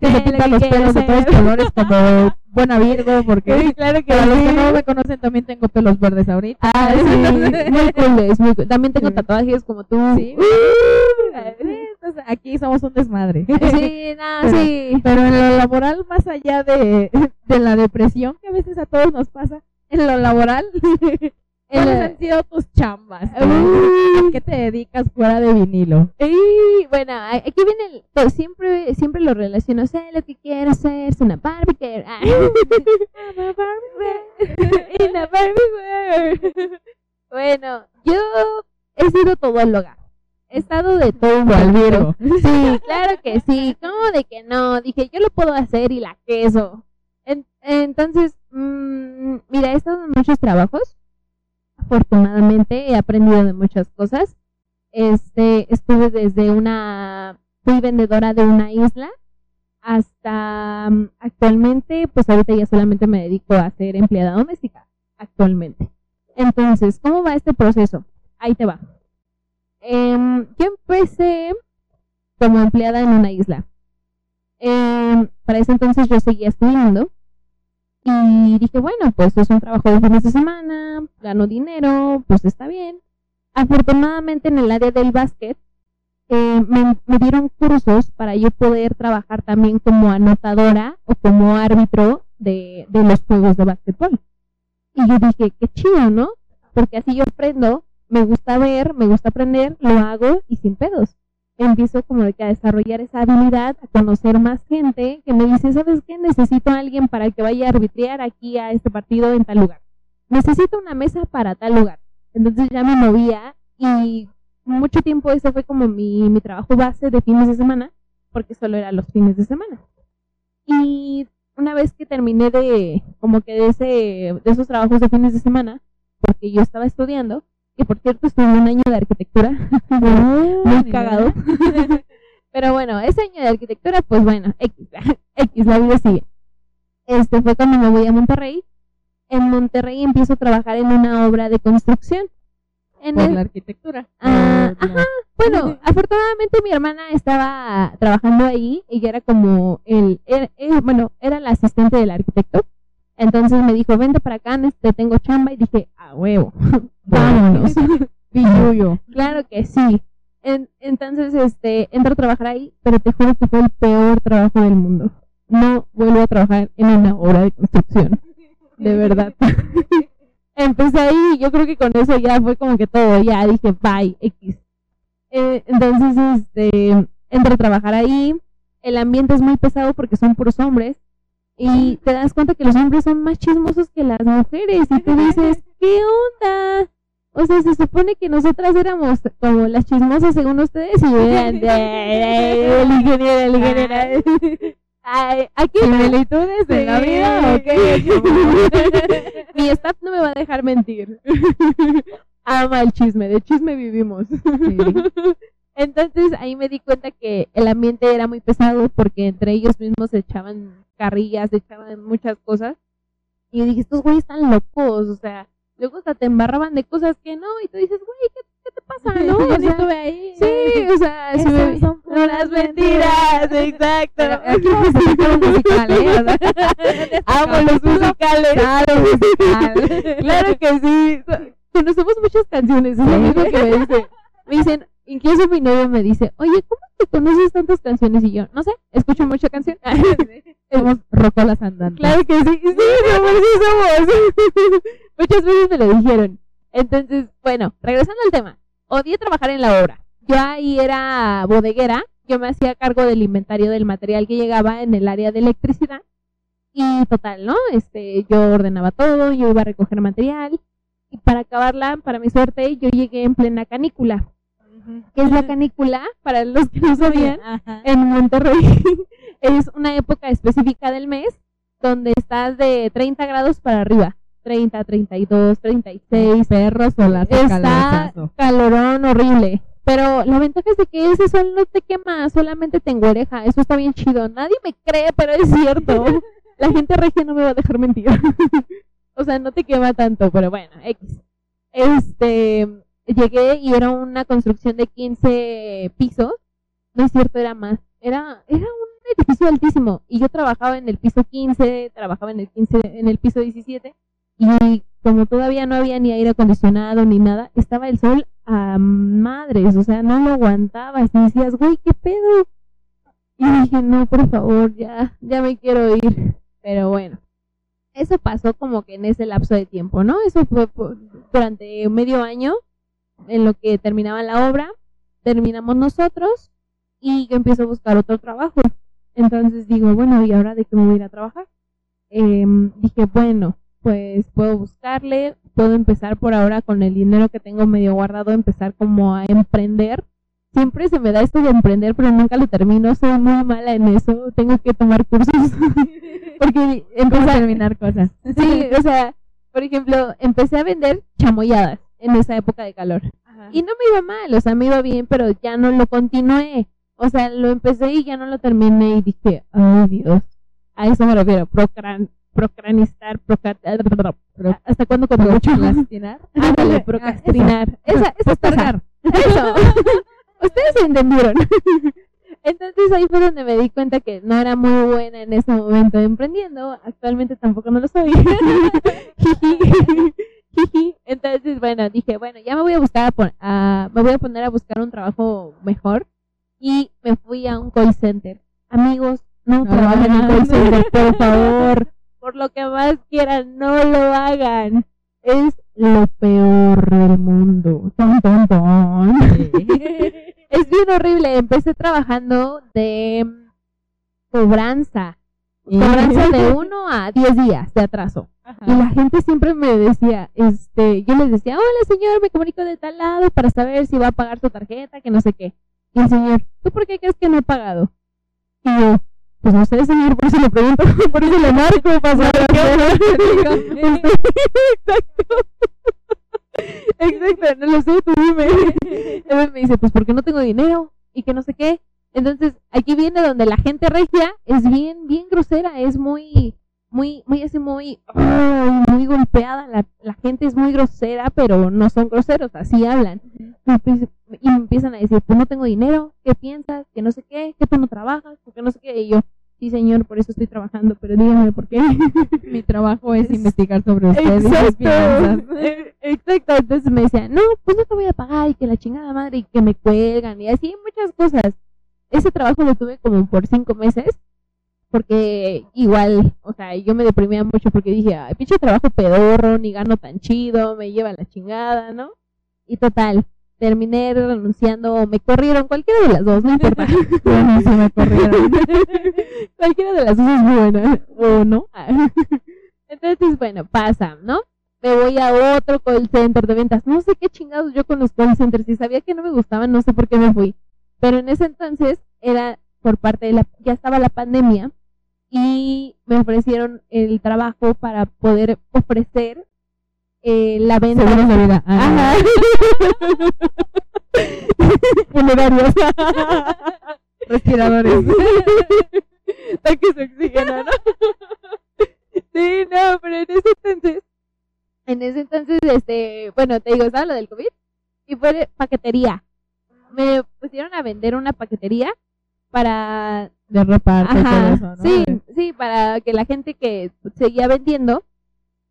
que se Sí, pinta lo los pelos de todos [laughs] colores como buena Virgo, porque claro que para los que sí. no me conocen también tengo pelos verdes ahorita. Ah, [laughs] sí, [laughs] muy cool, es muy cool. También tengo Sí. tatuajes como tú. Sí. Sí, entonces aquí somos un desmadre. Sí, no, Pero- sí. Pero en lo laboral, más allá de, de la depresión que a veces a todos nos pasa, en lo laboral, ¿cuáles han sido tus chambas? Uy. ¿A qué te dedicas fuera de vinilo? Y bueno, aquí viene el, siempre siempre lo relaciono, sé lo que quiero ser, es una Barbie girl. Ah. [laughs] In a [laughs] Barbie world. Bueno, yo he sido todóloga. He estado de todo un ¿Cuál poquito. Virgo? Sí, claro que sí. ¿Cómo de que no? Dije, yo lo puedo hacer y la queso. En- entonces, mm, mira, he estado en muchos trabajos. Afortunadamente he aprendido de muchas cosas. Este, estuve desde una, fui vendedora de una isla hasta mm, actualmente, pues ahorita ya solamente me dedico a ser empleada doméstica, actualmente. Entonces, ¿cómo va este proceso? Ahí te va. Em, yo empecé como empleada en una isla. Em, para ese entonces yo seguía estudiando y dije, bueno, pues es un trabajo de fines de semana, gano dinero, pues está bien. Afortunadamente en el área del básquet eh, me, dieron cursos para yo poder trabajar también como anotadora o como árbitro de, de los juegos de básquetbol. Y yo dije, qué chido, ¿no? Porque así yo aprendo, me gusta ver, me gusta aprender, lo hago y sin pedos. Empiezo como de que a desarrollar esa habilidad, a conocer más gente que me dice, ¿sabes qué? Necesito a alguien para que vaya a arbitrar aquí a este partido en tal lugar. Necesito una mesa para tal lugar. Entonces ya me movía y mucho tiempo ese fue como mi, mi trabajo base de fines de semana, porque solo era los fines de semana. Y una vez que terminé de, como que de, ese, de esos trabajos de fines de semana, porque yo estaba estudiando, que por cierto estuve un año de arquitectura, [laughs] muy cagado. [laughs] Pero bueno, ese año de arquitectura, pues bueno, X, [laughs] X, la vida sigue. Este fue cuando me voy a Monterrey. En Monterrey empiezo a trabajar en una obra de construcción. En Por el- la arquitectura. Ah, Por la- ajá. Bueno, afortunadamente mi hermana estaba trabajando ahí. Ella era como el, era- era- bueno, era la asistente del arquitecto. Entonces me dijo, vente para acá, te tengo chamba. Y dije, a huevo, [laughs] vámonos. [laughs] Pilluyo. claro que sí. En- entonces, este, entro a trabajar ahí, pero te juro que fue el peor trabajo del mundo. No vuelvo a trabajar en una obra de construcción. De verdad. [laughs] Empecé ahí y yo creo que con eso ya fue como que todo. Ya dije, bye, X. Eh, entonces, este, entro a trabajar ahí. El ambiente es muy pesado porque son puros hombres. Y te das cuenta que los hombres son más chismosos que las mujeres. Y tú dices, ¿qué onda? O sea, se supone que nosotras éramos como las chismosas según ustedes. Y vean, el ingeniero, el ingeniero. Ay, aquí ¿Similitudes de la Sí. vida o qué? Mi staff no me va a dejar mentir. [laughs] Ama el chisme, de chisme vivimos. Entonces ahí me di cuenta que el ambiente era muy pesado porque entre ellos mismos se echaban carrillas, se echaban muchas cosas. Y dije, estos güeyes están locos, o sea, luego hasta te embarraban de cosas que no, y tú dices, güey, ¿qué, qué te pasa, [laughs] no? Yo sea, estuve ahí. sí, o sea, sí me- son unas mentiras, exacto. [laughs] Aquí vamos a sacar un musical, ¿eh? O sea, [laughs] Amo los musicales. Claro, musical. Claro que sí. Conocemos muchas canciones, es lo mismo que me dicen. Me dicen, incluso mi novio me dice, oye, ¿cómo es que conoces tantas canciones? Y yo, no sé, escucho mucha canción. [laughs] Somos rocolas andantes. claro que sí, sí, mi amor, sí somos. [laughs] Muchas veces me lo dijeron. Entonces, bueno, regresando al tema. Odié trabajar en la obra. Yo ahí era bodeguera, yo me hacía cargo del inventario del material que llegaba en el área de electricidad. Y total, ¿no? Este, yo ordenaba todo, yo iba a recoger material. Y para acabarla, para mi suerte, yo llegué en plena canícula. ¿Qué es la canícula? Para los que no sabían, en Monterrey [laughs] es una época específica del mes donde estás de 30 grados para arriba. 30, 32, 36. Perros o las Está calorón horrible. Pero la ventaja es de que ese sol no te quema, solamente te enguereja. Eso está bien chido. Nadie me cree, pero es cierto. [laughs] La gente regia no me va a dejar mentir. [laughs] o sea, no te quema tanto, pero bueno, X. Este, llegué y era una construcción de 15 pisos. No es cierto, era más. Era, era un edificio altísimo. Y yo trabajaba en el piso 15, trabajaba en el 15, en el piso 17. Y como todavía no había ni aire acondicionado ni nada, estaba el sol a madres, o sea, no lo aguantabas. Y decías, güey, ¿qué pedo? Y dije, no, por favor, ya, ya me quiero ir. Pero bueno, eso pasó como que en ese lapso de tiempo, ¿no? Eso fue durante medio año en lo que terminaba la obra, terminamos nosotros y yo empiezo a buscar otro trabajo. Entonces digo, bueno, ¿y ahora de qué me voy a ir a trabajar? Em, dije, bueno, pues puedo buscarle, puedo empezar por ahora con el dinero que tengo medio guardado, empezar como a emprender. Siempre se me da esto de emprender, pero nunca lo termino, soy muy mala en eso, tengo que tomar cursos. [laughs] Porque ¿Cómo empezar, terminar cosas? Sí, o sea, por ejemplo, empecé a vender chamoyadas en esa época de calor. Y no me iba mal, o sea, me iba bien, pero ya no lo continué. O sea, lo empecé y ya no lo terminé y dije, ay Dios, a eso me refiero, procran, procranistar, procar, ¿hasta cuándo cuando mucho? ¿Procrastinar? [laughs] Ándale, Ah, procrastinar. Esa, esa es. [laughs] Eso. [laughs] Ustedes entendieron. Entonces ahí fue donde me di cuenta que no era muy buena en ese momento emprendiendo. Actualmente tampoco no lo soy. [laughs] Entonces, bueno, dije, bueno, ya me voy a buscar a, a- me voy a poner a buscar un trabajo mejor y me fui a un call center. Amigos, no No trabajen en call center, por [laughs] favor. Por lo que más quieran, no lo hagan. Es lo peor del mundo. Ton, ton, ton. [laughs] Es bien horrible. Empecé trabajando de cobranza. Cobranza de [laughs] uno a 10 días de atraso. Y la gente siempre me decía, este, yo les decía, hola señor, me comunico de tal lado para saber si va a pagar su tarjeta, que no sé qué. Y el señor, ¿tú por qué crees que no he pagado? Y yo, pues no sé señor, por eso le pregunto, [laughs] por eso le marco, para saber qué [laughs] Exacto. Exacto, no lo sé, tú dime. Entonces me dice, pues porque no tengo dinero y que no sé qué. Entonces, aquí viene donde la gente regia es bien, bien grosera, es muy, muy, muy así, muy, ay, muy golpeada. La, la gente es muy grosera, pero no son groseros, así hablan. Y empieza- Y me empiezan a decir, pues no tengo dinero, ¿qué piensas? Que no sé qué, que tú no trabajas, porque no sé qué. Y yo, sí señor, por eso estoy trabajando, pero dígame por qué. [laughs] Mi trabajo es investigar sobre usted y sus finanzas. [laughs] Eh, Exacto, entonces me decían, no, pues no te voy a pagar y que la chingada madre y que me cuelgan y así muchas cosas. Ese trabajo lo tuve como por cinco meses porque igual, o sea, yo me deprimía mucho porque dije, ay, pinche trabajo pedorro, ni gano tan chido, me lleva la chingada, ¿no? Y total, terminé renunciando o me corrieron, cualquiera de las dos, no importa. Bueno, [laughs] sí [laughs] me corrieron. [laughs] Cualquiera de las dos es buena, o no. Entonces, bueno, pasa, ¿no? Me voy a otro call center de ventas. No sé qué chingados yo con los call centers. Si sabía que no me gustaban, no sé por qué me fui. Pero en ese entonces era por parte de la, ya estaba la pandemia y me ofrecieron el trabajo para poder ofrecer eh, la venta. Seguros de vida. Ah, Ajá. [laughs] Funerarios. [laughs] Respiradores. [laughs] Tanques de oxígeno, ¿no? sí, no, pero en ese entonces, en ese entonces, este, bueno, te digo, estaba lo del COVID y fue paquetería. Me pusieron a vender una paquetería para De reparto y todo Ajá, eso, ¿no? sí, sí, para que la gente que seguía vendiendo,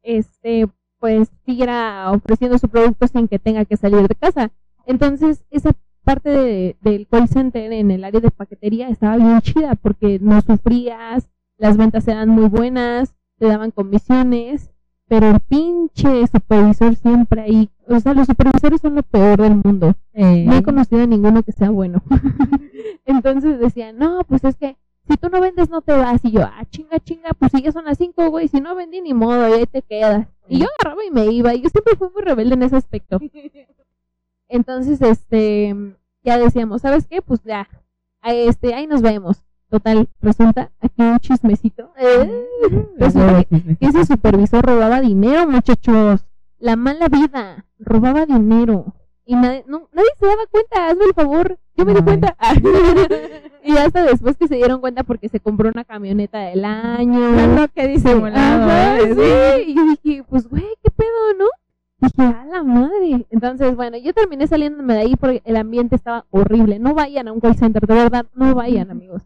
este, pues siguiera ofreciendo su producto sin que tenga que salir de casa. Entonces, esa parte de- del call center en el área de paquetería estaba bien chida porque no sufrías, las ventas eran muy buenas, te daban comisiones, pero el pinche supervisor siempre ahí, o sea, los supervisores son lo peor del mundo. Eh, No he conocido a ninguno que sea bueno. [laughs] Entonces decía, no, pues es que si tú no vendes no te vas. Y yo, ah, chinga, chinga, pues si ya son las cinco, güey, si no vendí ni modo, y ahí te quedas. Y yo agarraba y me iba. Y yo siempre fui muy rebelde en ese aspecto. [laughs] Entonces, este, ya decíamos, ¿sabes qué? Pues ya, este, ahí nos vemos. Total, resulta aquí un chismecito. Eh, resulta que que ese supervisor robaba dinero, muchachos. La mala vida. Robaba dinero. Y nadie, no, nadie se daba cuenta, hazme el favor. Yo me di cuenta. [laughs] y hasta después que se dieron cuenta porque se compró una camioneta del año. disimulado Ajá, es. sí. Y yo dije, pues güey, qué pedo, ¿no? Dije, a la madre. Entonces, bueno, yo terminé saliéndome de ahí porque el ambiente estaba horrible. No vayan a un call center, de verdad, no vayan, amigos.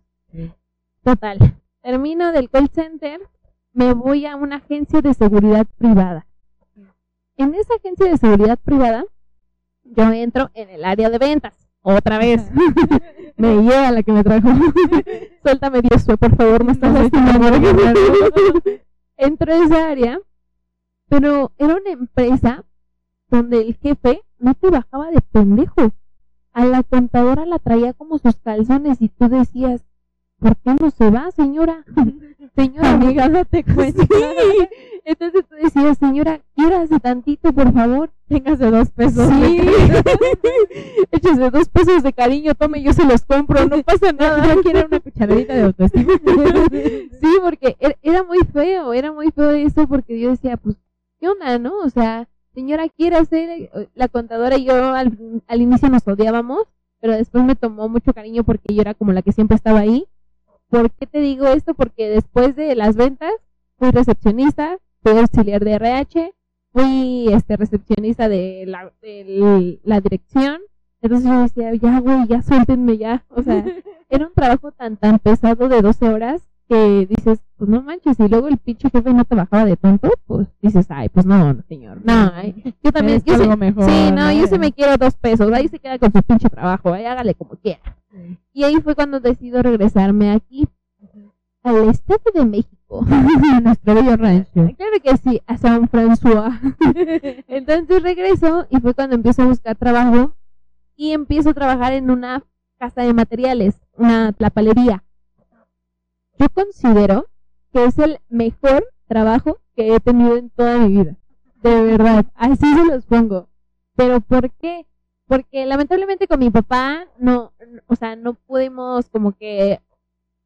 Total. Termino del call center, me voy a una agencia de seguridad privada. En esa agencia de seguridad privada, yo entro en el área de ventas. Otra vez. [laughs] me lleva la que me trajo. [laughs] Suéltame Dios, por favor, me estás lastimando. [laughs] Entro a esa área, pero era una empresa donde el jefe no te bajaba de pendejo. A la contadora la traía como sus calzones y tú decías, ¿por qué no se va, señora? [laughs] señora, Amiga, date cuenta. Sí. Entonces tú decías, señora, quiérase tantito, por favor. Téngase dos pesos. Sí. Échese dos pesos de cariño, tome, yo se los compro, no pasa nada. Yo quiero una cucharadita de autoestima. [laughs] Sí, porque er- era muy feo, era muy feo eso porque yo decía, pues, ¿qué onda, no? O sea, señora, quiere hacer, la contadora y yo al, al inicio nos odiábamos, pero después me tomó mucho cariño porque yo era como la que siempre estaba ahí. ¿Por qué te digo esto? Porque después de las ventas fui recepcionista, fui auxiliar de RH, fui este recepcionista de la, de la dirección. Entonces yo decía, ya, güey, ya suéltenme ya. O sea, [laughs] era un trabajo tan, tan pesado de 12 horas que dices, pues no manches, y luego el pinche jefe no te bajaba de tonto, pues dices, ay, pues no, no, señor, no, ay, yo también, yo algo mejor, sí, no, yo sí me quiero dos pesos, ahí se queda con su pinche trabajo, ahí hágale como quiera. Y ahí fue cuando decido regresarme aquí, al Estado de México. [laughs] Nuestro bello rancho. Claro que sí, a San François. [laughs] Entonces regreso y fue cuando empiezo a buscar trabajo y empiezo a trabajar en una casa de materiales, una tlapalería. Yo considero que es el mejor trabajo que he tenido en toda mi vida. De verdad, así se los pongo. Pero ¿por qué? Porque lamentablemente con mi papá no, o sea, no pudimos como que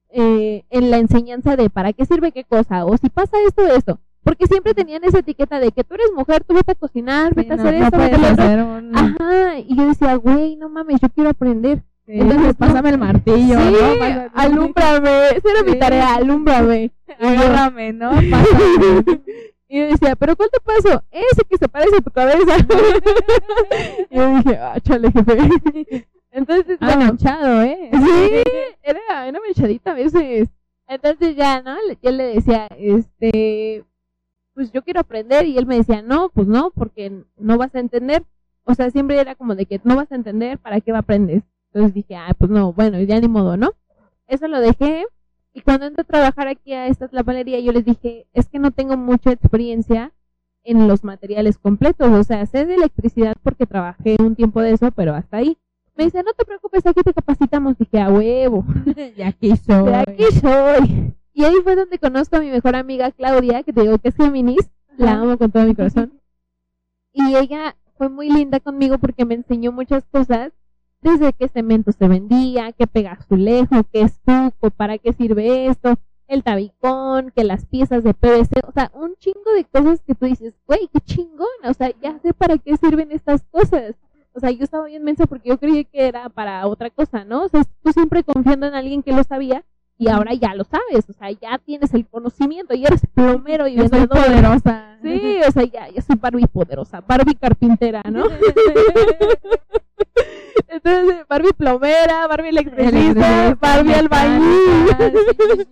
eh, en la enseñanza de para qué sirve qué cosa, o si pasa esto, esto. Porque siempre tenían esa etiqueta de que tú eres mujer, tú vete a cocinar, vete a hacer no esto, vete a hacer un... Ajá, y yo decía, güey, no mames, yo quiero aprender. Sí, Entonces, pásame el martillo, sí, ¿no? Pásame- alúmbrame, esa era mi tarea, alúmbrame. Agárrame, ¿no? Pásame. [laughs] y yo decía, ¿pero cuál te paso? Ese que se parece a tu cabeza. [laughs] [laughs] y yo dije, ah, chale, jefe. [laughs] Entonces, Ah, bueno, manchado, ¿eh? Sí, era una manchadita a veces. Entonces ya, ¿no? Yo le decía, este, pues yo quiero aprender y él me decía, no, pues no, porque no vas a entender. O sea, siempre era como de que no vas a entender, ¿para qué va a aprender? Entonces dije, ah, pues no, bueno, ya ni modo, ¿no? Eso lo dejé y cuando entré a trabajar aquí a esta tlapalería yo les dije, es que no tengo mucha experiencia en los materiales completos, o sea, sé de electricidad porque trabajé un tiempo de eso, pero hasta ahí. Me dice, no te preocupes, aquí te capacitamos. Dije, a huevo, [laughs] Y aquí soy. de aquí soy. Y ahí fue donde conozco a mi mejor amiga Claudia, que te digo que es Géminis, la amo con todo mi corazón. [laughs] Y ella fue muy linda conmigo porque me enseñó muchas cosas, desde qué cemento se vendía, qué pegazulejo, qué estuco, para qué sirve esto, el tabicón, que las piezas de PVC, o sea, un chingo de cosas que tú dices, güey, qué chingón, o sea, ya sé para qué sirven estas cosas. O sea, yo estaba bien mensa porque yo creí que era para otra cosa, ¿no? O sea, tú siempre confiando en alguien que lo sabía y ahora ya lo sabes, o sea, ya tienes el conocimiento, y eres plomero y Yo soy poderosa. Sí, o sea, ya, ya soy Barbie poderosa, Barbie carpintera, ¿no? [laughs] Entonces, [laughs] Barbie plomera, Barbie electricista, Barbie albañil.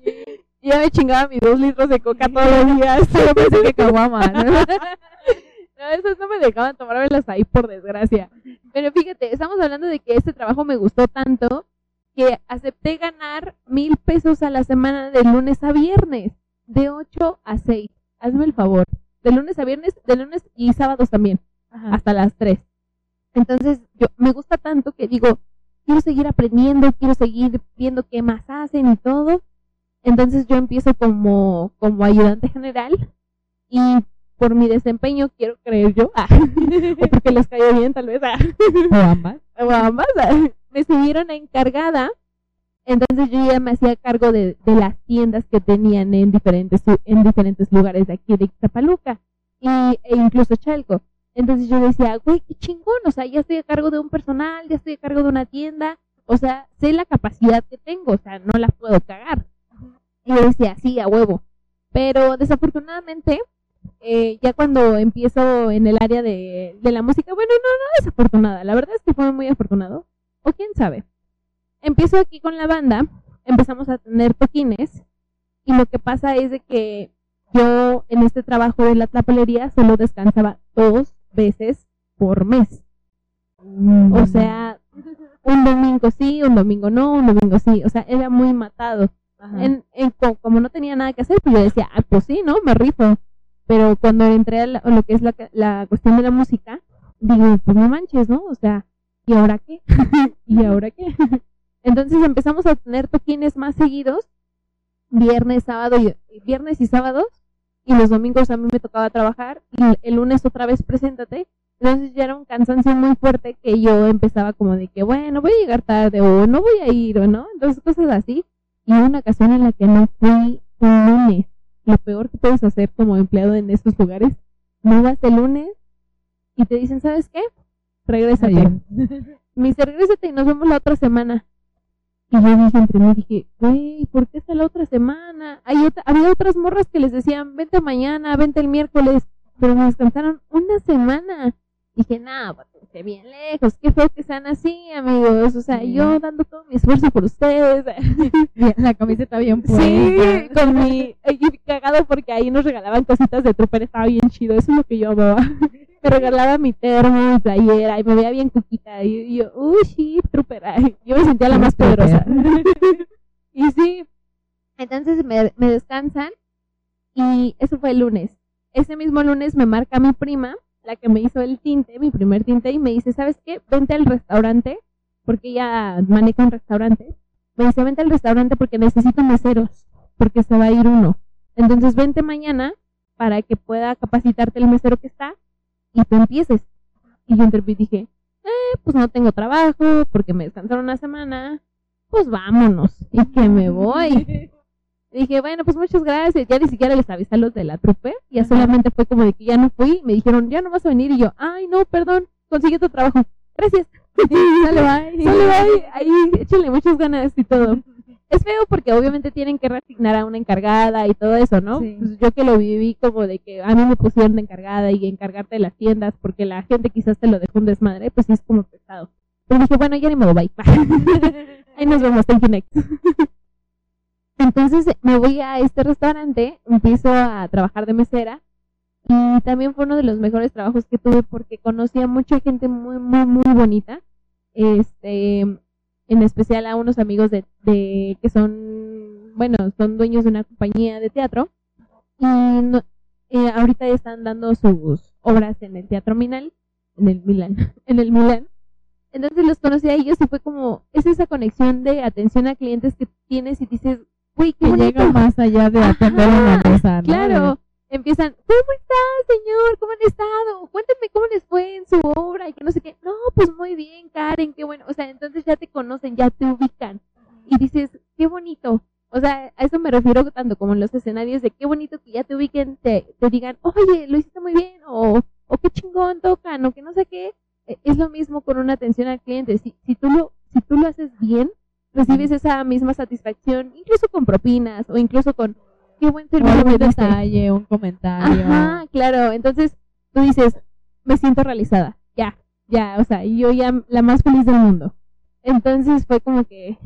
Y [laughs] ya me chingaba mis dos litros de coca todos los días. [laughs] Yo pensé que caguama, ¿no? No, esos no me dejaban tomármelas ahí, por desgracia. Pero fíjate, estamos hablando de que este trabajo me gustó tanto que acepté ganar mil pesos a la semana de lunes a viernes, de 8 a 6. Hazme el favor. De lunes a viernes, de lunes y sábados también, Ajá. hasta las 3. Entonces, yo me gusta tanto que digo, quiero seguir aprendiendo, quiero seguir viendo qué más hacen y todo. Entonces yo empiezo como, como ayudante general y por mi desempeño, quiero creer yo, ah, o [laughs] porque les cayó bien tal vez, ah, O ambas. [laughs] o ambas, ah, me subieron a encargada. Entonces yo ya me hacía cargo de, de las tiendas que tenían en diferentes, en diferentes lugares de aquí de Ixtapaluca y, e incluso Chalco. Entonces yo decía, güey, qué chingón, o sea, ya estoy a cargo de un personal, ya estoy a cargo de una tienda, o sea, sé la capacidad que tengo, o sea, no la puedo cagar. Y yo decía, sí, a huevo. Pero desafortunadamente, eh, ya cuando empiezo en el área de, de la música, bueno, no, no desafortunada, la verdad es que fue muy afortunado, o quién sabe. Empiezo aquí con la banda, empezamos a tener toquines, y lo que pasa es de que yo en este trabajo de la tlapalería solo descansaba dos veces por mes. Mm. O sea, un domingo sí, un domingo no, un domingo sí. O sea, era muy matado. En, en- como no tenía nada que hacer, pues yo decía, ah, pues sí, ¿no? Me rifo. Pero cuando entré a, la- a lo que es la, la cuestión de la música, digo, pues no manches, ¿no? O sea, ¿y ahora qué? [laughs] ¿Y ahora qué? [laughs] Entonces empezamos a tener toquines más seguidos, viernes, sábado y viernes y sábados, y los domingos a mí me tocaba trabajar, y el lunes otra vez preséntate. Entonces ya era un cansancio muy fuerte que yo empezaba como de que, bueno, voy a llegar tarde, o no voy a ir, o no, entonces cosas así. Y una ocasión en la que no fui un lunes. Lo peor que puedes hacer como empleado en estos lugares, no vas el lunes y te dicen, ¿sabes qué? Regrésate. Me dice, regrésate y nos vemos la otra semana. Y yo dije entre mí, dije, güey, ¿por qué hasta la otra semana? Hay ot- había otras morras que les decían, vente mañana, vente el miércoles, pero me descansaron una semana. Dije, nah, váyanse bien lejos, qué feo que sean así, amigos. O sea, Sí. yo dando todo mi esfuerzo por ustedes. [laughs] Bien, La camiseta bien Sí, puesta. con mi. Y cagado porque ahí nos regalaban cositas de trooper, estaba bien chido, eso es lo que yo amaba. [laughs] Me regalaba mi termo, mi playera, y me veía bien cuquita. Y, yo, uy, sí, trooper. Yo me sentía la más poderosa. [laughs] y sí, entonces me, me descansan, y eso fue el lunes. Ese mismo lunes me marca mi prima, la que me hizo el tinte, mi primer tinte, y me dice, ¿sabes qué? Vente al restaurante, porque ella maneja un restaurante. Me dice, vente al restaurante porque necesito meseros, porque se va a ir uno. Entonces vente mañana para que pueda capacitarte el mesero que está y tú empieces. Y yo entre mí dije, eh, pues no tengo trabajo, porque me descansaron una semana, pues vámonos, y que me [laughs] voy. Dije, bueno, pues muchas gracias. Ya ni siquiera les avisé a los de la trupe. Ya Ajá. solamente fue como de que ya no fui. Me dijeron, ya no vas a venir. Y yo, ay, no, perdón, consigue tu trabajo. Gracias. [laughs] Sale, bye. Sale, bye. Ahí, échenle muchas ganas y todo. Es feo porque obviamente tienen que reasignar a una encargada y todo eso, ¿no? Sí. Pues yo que lo viví como de que a mí me pusieron de encargada y encargarte de las tiendas porque la gente quizás te lo dejó un desmadre, pues sí es como pesado. Pero dije, bueno, ya ni modo, bye. [laughs] Ahí nos vemos, thank you next. Entonces me voy a este restaurante, empiezo a trabajar de mesera y también fue uno de los mejores trabajos que tuve porque conocí a mucha gente muy, muy, muy bonita. Este, en especial a unos amigos de, de que son, bueno, son dueños de una compañía de teatro y no- eh, ahorita están dando sus obras en el Teatro Minal, en el Milán, [laughs] en el Milán. Entonces los conocí a ellos y fue como, es esa conexión de atención a clientes que tienes y dices, uy, qué Que bonito. llega más allá de atender una Ajá, mesa, ¿no? Claro, empiezan, ¿cómo está, señor? ¿Cómo han estado? Cuéntenme cómo les fue en su obra y que no sé qué. No, pues muy bien, Karen, qué bueno. O sea, entonces ya te conocen, ya te ubican. Y dices, qué bonito. O sea, a eso me refiero tanto como en los escenarios de qué bonito que ya te ubiquen, te, te digan, oye, lo hiciste muy bien, o, o qué chingón tocan, o que no sé qué. E- Es lo mismo con una atención al cliente. Si, si, tú lo, si tú lo haces bien, recibes esa misma satisfacción, incluso con propinas, o incluso con qué buen servicio diste. detalle, un comentario. Ajá, claro. Entonces tú dices, me siento realizada. Ya, ya, o sea, y yo ya la más feliz del mundo. Entonces fue como que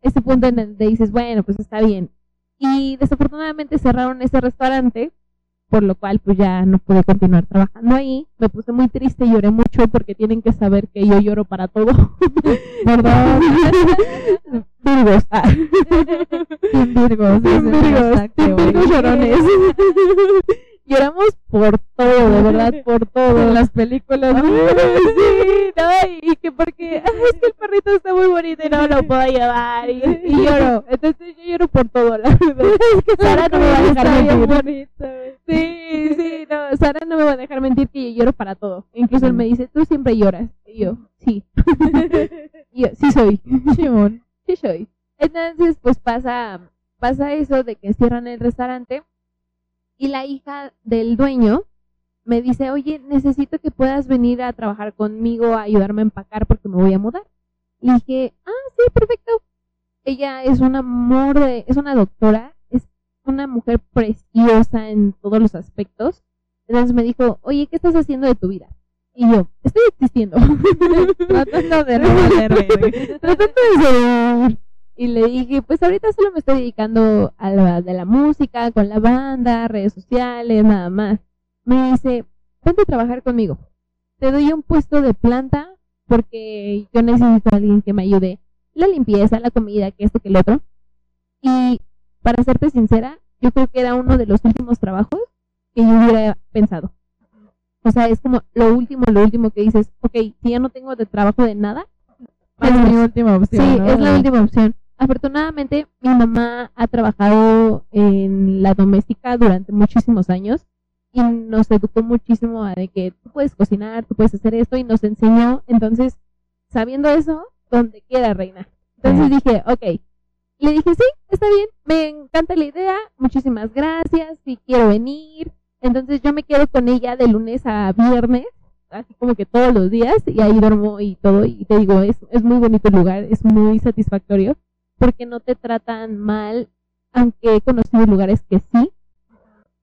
ese punto en el que dices, bueno, pues está bien. Y desafortunadamente cerraron ese restaurante, por lo cual pues ya no pude continuar trabajando ahí. Me puse muy triste, lloré mucho porque tienen que saber que yo lloro para todo. [laughs] Perdón. [laughs] Virgos. [laughs] Ah. Virgos. Virgos. Virgos llorones. Lloramos por todo, de verdad, [laughs] por todo. En las películas. Ay, sí, no, y que porque [laughs] ay, es que el perrito está muy bonito y no lo puedo llevar y, y lloro. Entonces yo lloro por todo, la verdad. [laughs] Sara no me va a dejar mentir. Sí, sí, no, Sara no me va a dejar mentir que yo lloro para todo. Incluso él me dice, tú siempre lloras. Y yo, sí. Y yo, sí soy. Simón. Sí soy. Entonces, pues pasa, pasa eso de que cierran el restaurante y la hija del dueño me dice, oye, necesito que puedas venir a trabajar conmigo a ayudarme a empacar porque me voy a mudar. Le dije, ah, sí, perfecto. Ella es un amor de, es una doctora, es una mujer preciosa en todos los aspectos. Entonces me dijo, oye, ¿qué estás haciendo de tu vida? Y yo, estoy existiendo. [laughs] Tratando de no [laughs] tratando de. Y le dije, pues ahorita solo me estoy dedicando a la de la música, con la banda, redes sociales, nada más. Me dice, vente a trabajar conmigo. Te doy un puesto de planta porque yo necesito a alguien que me ayude. La limpieza, la comida, que esto, que el otro. Y para serte sincera, yo creo que era uno de los últimos trabajos que yo hubiera pensado. O sea, es como lo último, lo último que dices, ok, si ya no tengo de trabajo de nada, Es mi última opción. Sí, ¿no? es la última opción. Afortunadamente, mi mamá ha trabajado en la doméstica durante muchísimos años y nos educó muchísimo a de que tú puedes cocinar, tú puedes hacer esto y nos enseñó. Entonces, sabiendo eso, donde quiera, reina. Entonces dije, ok. Le dije, sí, está bien, me encanta la idea, muchísimas gracias, sí quiero venir. Entonces yo me quedo con ella de lunes a viernes, así como que todos los días, y ahí duermo y todo. Y te digo, es, es muy bonito el lugar, es muy satisfactorio, porque no te tratan mal, aunque he conocido lugares que sí,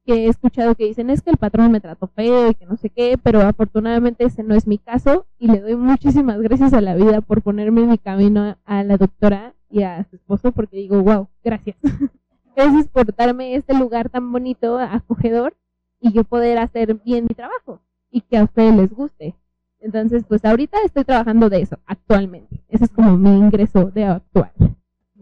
que he escuchado que dicen, es que el patrón me trató feo y que no sé qué, pero afortunadamente ese no es mi caso, y le doy muchísimas gracias a la vida por ponerme en mi camino a la doctora y a su esposo, porque digo, wow, gracias. [laughs] gracias por darme este lugar tan bonito, acogedor, y yo poder hacer bien mi trabajo y que a ustedes les guste. Entonces, pues ahorita estoy trabajando de eso, actualmente. Ese es como mi ingreso de actual.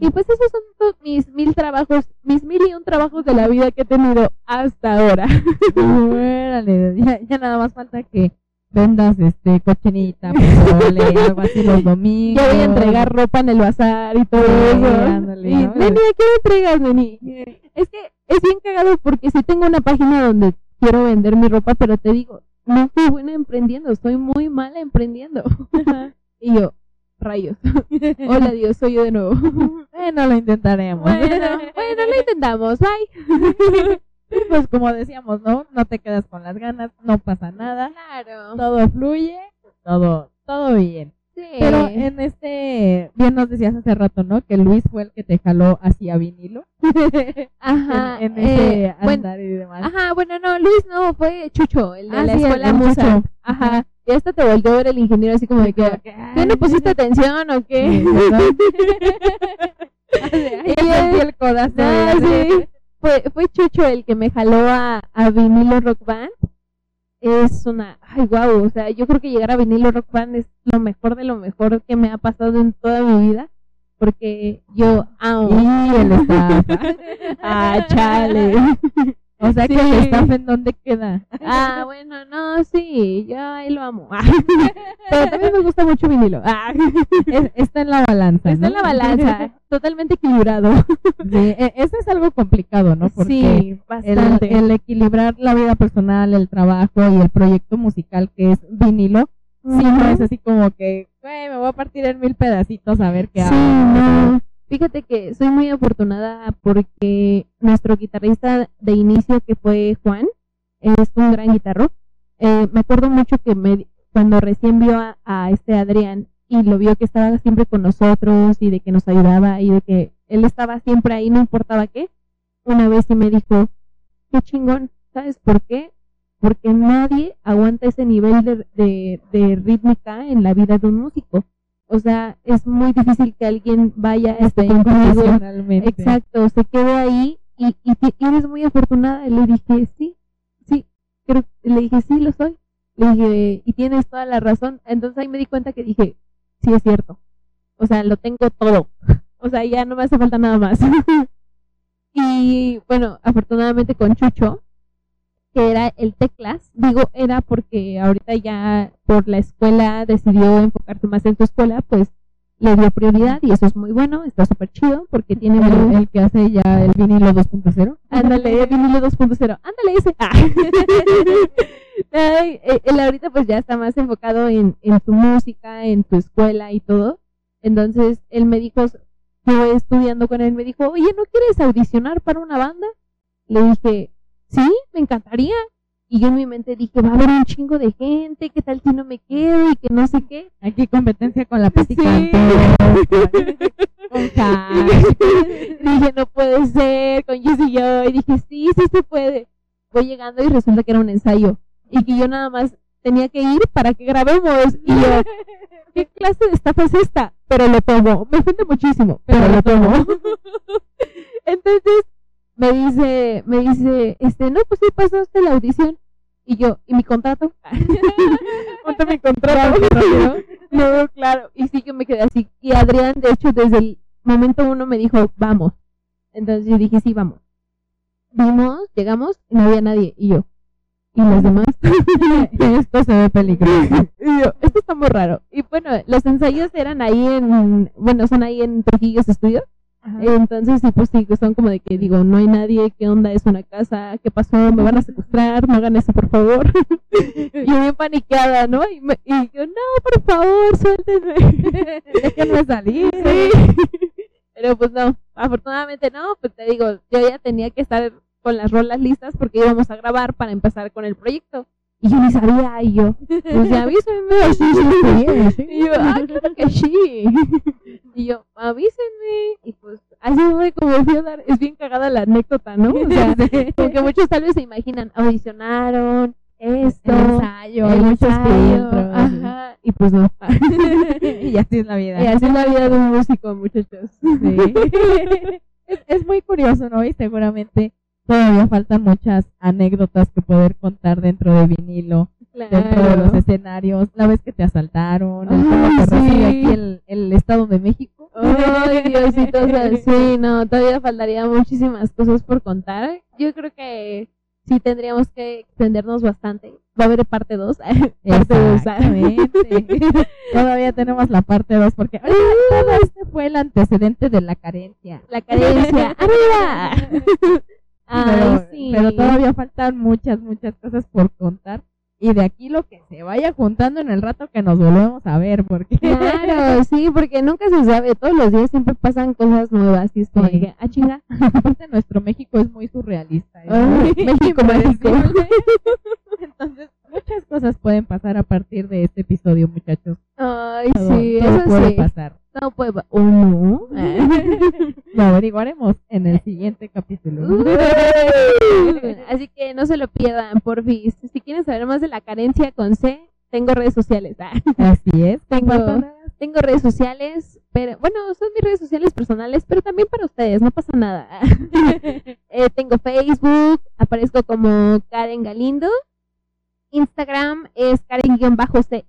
Y pues esos son mis mil trabajos, mis mil y un trabajos de la vida que he tenido hasta ahora. [laughs] Órale, ya, ya nada más falta que vendas este cochinita, pozole, [laughs] algo así los domingos. Yo voy a entregar ropa en el bazar y todo Sí, eso. ándale, y, ¿no? Neni, ¿a qué me entregas, Neni? Es que es bien cagado porque sí tengo una página donde quiero vender mi ropa, pero te digo, no soy buena emprendiendo, soy muy mala emprendiendo. [laughs] y yo, rayos. [laughs] Hola Dios, soy yo de nuevo. [laughs] Bueno, lo intentaremos. bueno, [laughs] bueno, lo intentamos, bye. pues como decíamos, ¿no? No te quedas con las ganas, no pasa nada, Claro. todo fluye, todo, todo bien. Sí. Pero en este, bien nos decías hace rato, ¿no? Que Luis fue el que te jaló hacia vinilo. Ajá, en, en ese eh, bueno, andar y demás. Ajá, bueno, no, Luis no, fue Chucho, el de Ah, la sí, escuela Musa. Ajá. Y hasta te volvió a ver el ingeniero así como de que, ¿qué no pusiste atención o qué? [laughs] [laughs] el codazo. Ah, sí. Fue, fue Chucho el que me jaló a, a vinilo rock band. Es una, ay wow, o sea, yo creo que llegar a vinilo rock band es lo mejor de lo mejor que me ha pasado en toda mi vida. Porque yo amo. Y el staff. [laughs] ah, chale. O sea que el staff en dónde queda. Ah, bueno, no, sí, yo ahí lo amo. [laughs] Pero también me gusta mucho vinilo. Ah, Es- está en la balanza. está en la balanza, totalmente equilibrado. Sí, [laughs] e- eso es algo complicado, ¿no? Porque sí, el, bastante. el equilibrar la vida personal, el trabajo y el proyecto musical que es vinilo, sí no es así como que, güey, me voy a partir en mil pedacitos a ver qué Sí, hago. no. Fíjate que soy muy afortunada porque nuestro guitarrista de inicio, que fue Juan, es un gran guitarro. Eh, me acuerdo mucho que me, cuando recién vio a, este Adrián y lo vio que estaba siempre con nosotros y de que nos ayudaba y de que él estaba siempre ahí, no importaba qué, una vez y me dijo, qué chingón, ¿sabes por qué? Porque nadie aguanta ese nivel de, de, de rítmica en la vida de un músico. O sea, es muy difícil que alguien vaya Este, esté contigo. Exacto, se quede ahí y, y, y eres muy afortunada. Le dije, sí, sí, creo, le dije, sí, lo soy. Le dije, y tienes toda la razón. Entonces ahí me di cuenta que dije, sí, es cierto. O sea, lo tengo todo. [laughs] O sea, ya no me hace falta nada más. [laughs] y bueno, afortunadamente con Chucho, que era el teclas, digo era porque ahorita ya por la escuela decidió enfocarse más en su escuela, pues le dio prioridad y eso es muy bueno, está súper chido porque tiene El, el que hace ya el vinilo 2.0. Ándale, vinilo 2.0. Ándale ese. Ah. [laughs] Ay, eh, él ahorita pues ya está más enfocado en, en su música, en su escuela y todo. Entonces él me dijo, yo estudiando con él, me dijo, oye, ¿no quieres audicionar para una banda? Le dije, sí, me encantaría. Y yo en mi mente dije, va a haber un chingo de gente, ¿qué tal si no me quedo y que no sé qué? Aquí competencia con la Pati Sí. Con [laughs] dije, no puede ser, con Jess y yo. Y dije, sí, sí se puede. Voy llegando y resulta que era un ensayo. Y que yo nada más tenía que ir para que grabemos. Y yo, ¿qué clase de estafa es esta? Pero lo tomo. Me ofende muchísimo, pero lo tomo. [laughs] [laughs] Entonces, me dice, me dice, este, no, pues sí pasaste la audición. Y yo, ¿y mi contrato? Ponte mi contrato. No, claro. Y sí, yo me quedé así. Y Adrián, de hecho, desde el momento uno me dijo, vamos. Entonces yo dije, sí, vamos. Vimos, llegamos, y no había nadie. Y yo, ¿y los demás? [laughs] Esto se ve peligroso. [laughs] y yo, esto está muy raro. Y bueno, los ensayos eran ahí en, bueno, son ahí en Trujillo Estudios. Entonces, sí, pues sí, que son como de que digo, no hay nadie, ¿qué onda? Es una casa, ¿qué pasó? ¿Me van a secuestrar? No hagan eso, por favor. [laughs] y bien paniqueada, ¿no? Y, me- y yo, no, por favor, suéltenme. [laughs] Déjenme salir. Sí. Pero pues no, afortunadamente no, pues te digo, yo ya tenía que estar con las rolas listas porque íbamos a grabar para empezar con el proyecto. Y yo ni sabía, y yo, pues ya avísenme. Sí, sí, sí, sí. Y yo, ah, claro que sí. [laughs] Y yo, avísenme. Y pues así fue como fui a dar. Es bien cagada la anécdota, ¿no? O sea, [laughs] como que muchos tal vez se imaginan, audicionaron, esto, El ensayo, el ensayo. Ajá, y pues no. [laughs] y así es la vida. y así es la vida de un músico, muchachos. Sí. es, es muy curioso, ¿no? Y seguramente todavía faltan muchas anécdotas que poder contar dentro de vinilo, dentro de los escenarios, la vez que te asaltaron, el Ay, te sí. aquí el, el Estado de México. Ay, Diosito, [laughs] o sea, sí, no, todavía faltaría muchísimas cosas por contar. Yo creo que sí tendríamos que extendernos bastante. Va a haber parte 2. [laughs] parte 2. Exactamente. [laughs] Todavía tenemos la parte 2 porque ahorita todo este fue el antecedente de la carencia. La carencia. ¡Arriba! Ay, pero, sí. pero todavía faltan muchas, muchas cosas por contar. Y de aquí lo que se vaya juntando en el rato que nos volvemos a ver, porque Claro, [laughs] sí, porque nunca se sabe. Todos los días siempre pasan cosas nuevas. Y es como Sí. que, ah, chinga. aparte nuestro México es muy surrealista. es Ay, muy México impredecible. [laughs] Entonces, muchas cosas pueden pasar a partir de este episodio, muchachos. Ay, Todo, sí, todo eso puede sí. pasar. No ¿O no? [laughs] Lo averiguaremos en el siguiente capítulo. Así que no se lo pierdan, porfis. Si quieren saber más de la carencia con C, tengo redes sociales. Ah, Así es. Tengo-. Tengo redes sociales, pero bueno, son mis redes sociales personales, pero también para ustedes, no pasa nada. [laughs] Eh, tengo Facebook, aparezco como Karen Galindo. Instagram es Karen-CX.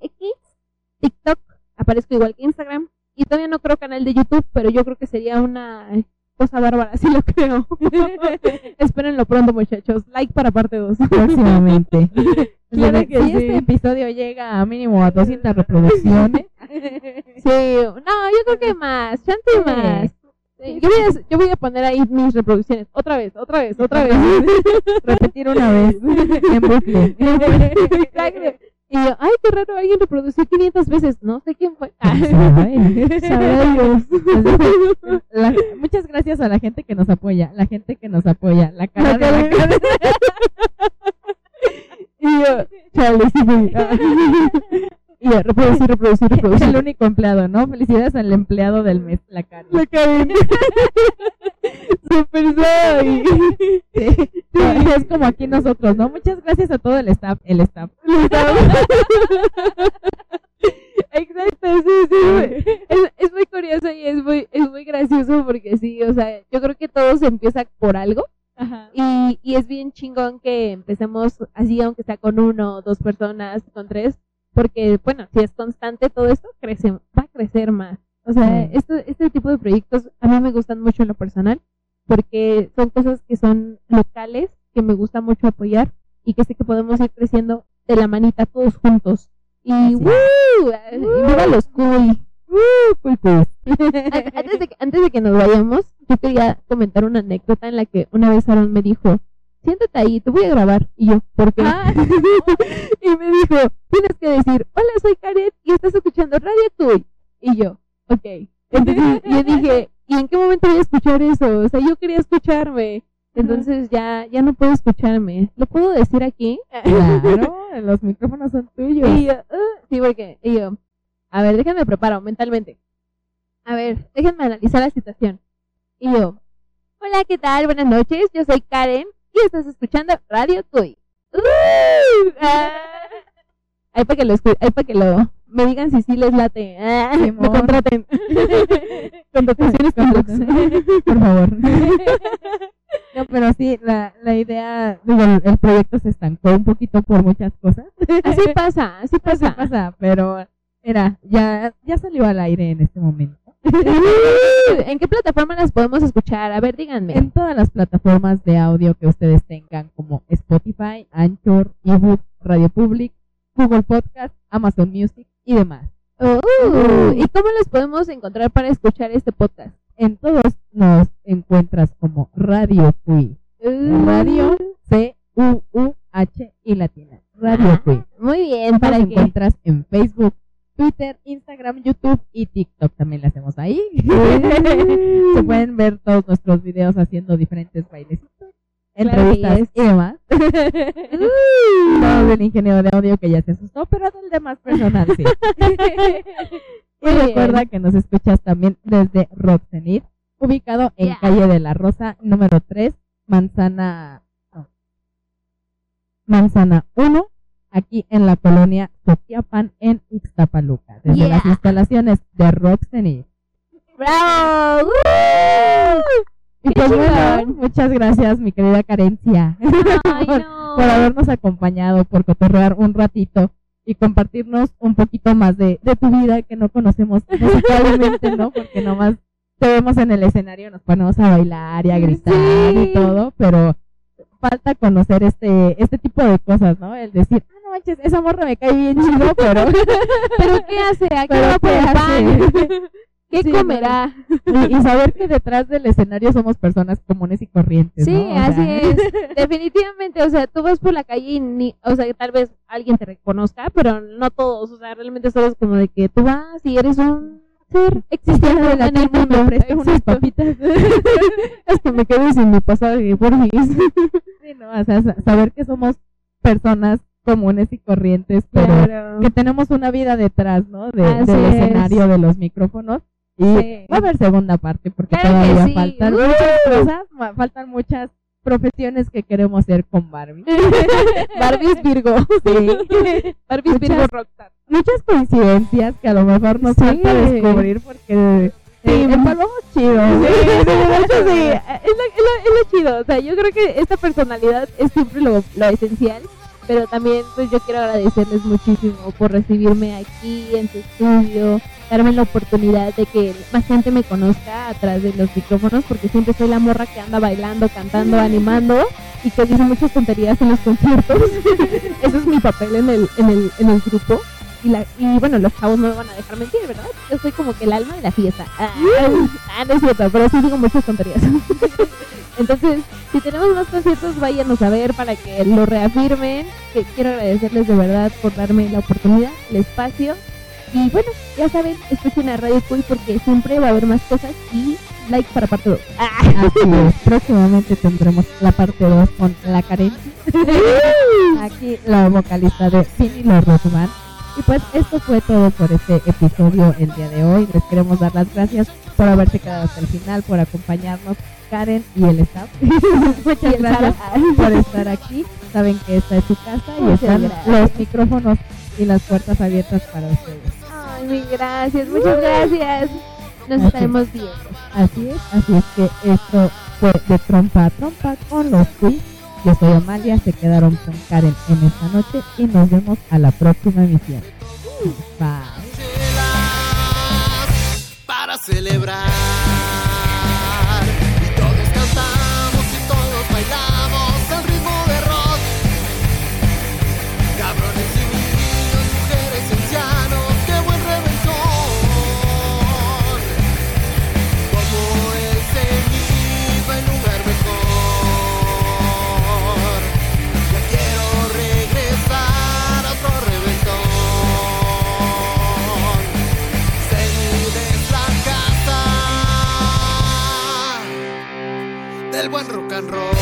TikTok, aparezco igual que Instagram. Y todavía no creo canal de YouTube, pero yo creo que sería una cosa bárbara, [laughs] sí lo creo. [laughs] Espérenlo pronto, muchachos. Like para parte 2. próximamente. [laughs] Claro si que si sí. este episodio llega a mínimo a 200 reproducciones, Sí, no, yo creo que más, chance Sí. más. Sí, Yo voy, a, yo voy a poner ahí mis reproducciones. Otra vez, otra vez, otra vez. repetir una vez en bucle. Y yo, ay, qué raro, alguien reprodució 500 veces. No sé quién fue. [laughs] Muchas gracias a la gente que nos apoya, la gente que nos apoya, la cara de la. Karen. [laughs] Y yo, chale, sí. [laughs] [laughs] Y reproducir, reproducir, Es el reproducir. único empleado, ¿no? Felicidades al empleado del mes, la Karen. La Karen. [laughs] Super soy. Sí. Es como aquí nosotros, ¿no? Muchas gracias a todo el staff, el staff. [laughs] Exacto, sí, sí. es muy curioso y es muy, es muy gracioso porque sí, o sea, yo creo que todo se empieza por algo Ajá. y, y es bien chingón que empecemos así, aunque sea con uno, dos personas, con tres, porque, bueno, si es constante todo esto, crece, va a crecer más. O sea, Sí. este, este tipo de proyectos a mí me gustan mucho en lo personal porque son cosas que son locales, que me gusta mucho apoyar y que sé que podemos ir creciendo de la manita todos juntos. Y Así. ¡woo! Viva los. Cool, cool. An- [laughs] Antes de, que, antes de que nos vayamos, yo quería comentar una anécdota en la que una vez Aaron me dijo, siéntate ahí, te voy a grabar. Y yo, ¿por qué? Ah. [laughs] y me dijo, tienes que decir, hola, soy Karen y estás escuchando Radio Cuy. Y yo, ok. Entonces yo dije, ¿y en qué momento voy a escuchar eso? O sea, yo quería escucharme. Entonces ya, ya no puedo escucharme. ¿Lo puedo decir aquí? Claro, los micrófonos son tuyos. Y yo, "Ah", sí, porque, y yo, a ver, déjenme preparo mentalmente. A ver, déjenme analizar la situación. Y yo, hola, ¿qué tal? Buenas noches, yo soy Karen y estás escuchando Radio Tuy. ¡Uh! Ah. Ahí para que lo ahí para que lo me digan si sí les late. Ah, me contraten. [laughs] Contrataciones con Lux. [laughs] Por favor. No, pero sí, la, la idea, digo, el, el proyecto se estancó un poquito por muchas cosas. Así pasa, así Así pasa. pasa, pero era, ya, ya salió al aire en este momento. [laughs] ¿En qué plataforma las podemos escuchar? A ver, díganme. En todas las plataformas de audio que ustedes tengan, como Spotify, Anchor, ebook, Radio Public, Google Podcast, Amazon Music y demás. Oh, ¿Y cómo los podemos encontrar para escuchar este podcast? En todos nos encuentras como Radio Cui. Radio C-U-U-H y latina. Radio Cui. Muy bien, para que encuentras en Facebook, Twitter, Instagram, YouTube y TikTok. También lo hacemos ahí. [laughs] Se pueden ver todos nuestros videos haciendo diferentes bailecitos, Claro entrevistas yes. y demás. [laughs] Todo del ingeniero de audio que ya se asustó, pero del demás personal sí. [laughs] y recuerda que nos escuchas también desde Roxenit, ubicado en Yeah. calle de la Rosa, número 3, manzana, no, manzana 1, aquí en la colonia Toquiapan, en Ixtapaluca, desde las instalaciones de. ¡Uh! Y ¡Qué pues bueno, muchas gracias, mi querida Carencia, [laughs] Ay, por, no. por habernos acompañado, por cotorrear un ratito y compartirnos un poquito más de, de tu vida que no conocemos musicalmente, ¿no? [laughs] Porque nomás te vemos en el escenario, nos ponemos a bailar y a gritar Sí. y todo, pero falta conocer este este tipo de cosas, ¿no? El decir, ah, manches, esa morra me cae bien chido, pero... [laughs] ¿Pero qué hace? ¿A qué va por ¿qué el [laughs] pan? ¿Qué Sí, comerá? y, y saber que detrás del escenario somos personas comunes y corrientes, Sí, ¿no? O así sea, es. [laughs] Definitivamente, o sea, tú vas por la calle y ni, o sea, tal vez alguien te reconozca, pero no todos, o sea, realmente solo es como de que tú vas y eres un ser existente de la en el mundo. me prestas unas papitas. Es que me quedo sin mi pasaje, por Sí, no, o sea, sa- saber que somos personas comunes y corrientes, pero Claro. que tenemos una vida detrás, ¿no? De, del es. escenario, de los micrófonos. Y Sí. va a haber segunda parte porque Claro todavía sí. faltan ¡Uh! muchas cosas, faltan muchas profesiones que queremos ser con Barbie. [laughs] Barbies Virgo. Sí. [laughs] Barbies Muchas- Virgo Rockstar. Muchas coincidencias que a lo mejor nos Sí. falta descubrir porque Sí. eh, empalmamos chido. Sí, [laughs] sí, sí, es lo, es, lo, es lo chido, o sea, yo creo que esta personalidad es siempre lo, lo esencial, pero también pues yo quiero agradecerles muchísimo por recibirme aquí en su estudio, darme la oportunidad de que más gente me conozca atrás de los micrófonos, porque siempre soy la morra que anda bailando, cantando, animando y que dice muchas tonterías en los conciertos. [laughs] Ese es mi papel en el, en el, en el grupo. Y, la, y bueno, los chavos no me van a dejar mentir, ¿verdad? Yo soy como que el alma de la fiesta. Ah, ah, no es cierto, pero sí digo muchas tonterías. [laughs] Entonces, si tenemos más conciertos, váyanos a ver para que lo reafirmen. Que quiero agradecerles de verdad por darme la oportunidad, el espacio. Y bueno, ya saben, escuchen a Radio Cuy porque siempre va a haber más cosas y like para parte 2. Así es, próximamente tendremos la parte 2 con la Karen. [laughs] Aquí la vocalista de Finny Los Rockman. Y pues esto fue todo por este episodio el día de hoy. Les queremos dar las gracias por haberse quedado hasta el final, por acompañarnos, Karen y el staff. [laughs] Muchas gracias por estar aquí. Saben que esta es su casa y Muchas están gracias. los micrófonos y las puertas abiertas para ustedes. Ay, mil gracias, muchas gracias. Nos Así. estaremos viendo. Así es, así es que esto fue de trompa a trompa con los quiz. Yo soy Amalia, se quedaron con Karen en esta noche y nos vemos a la próxima emisión. Bye. para celebrar. Del buen rock and roll.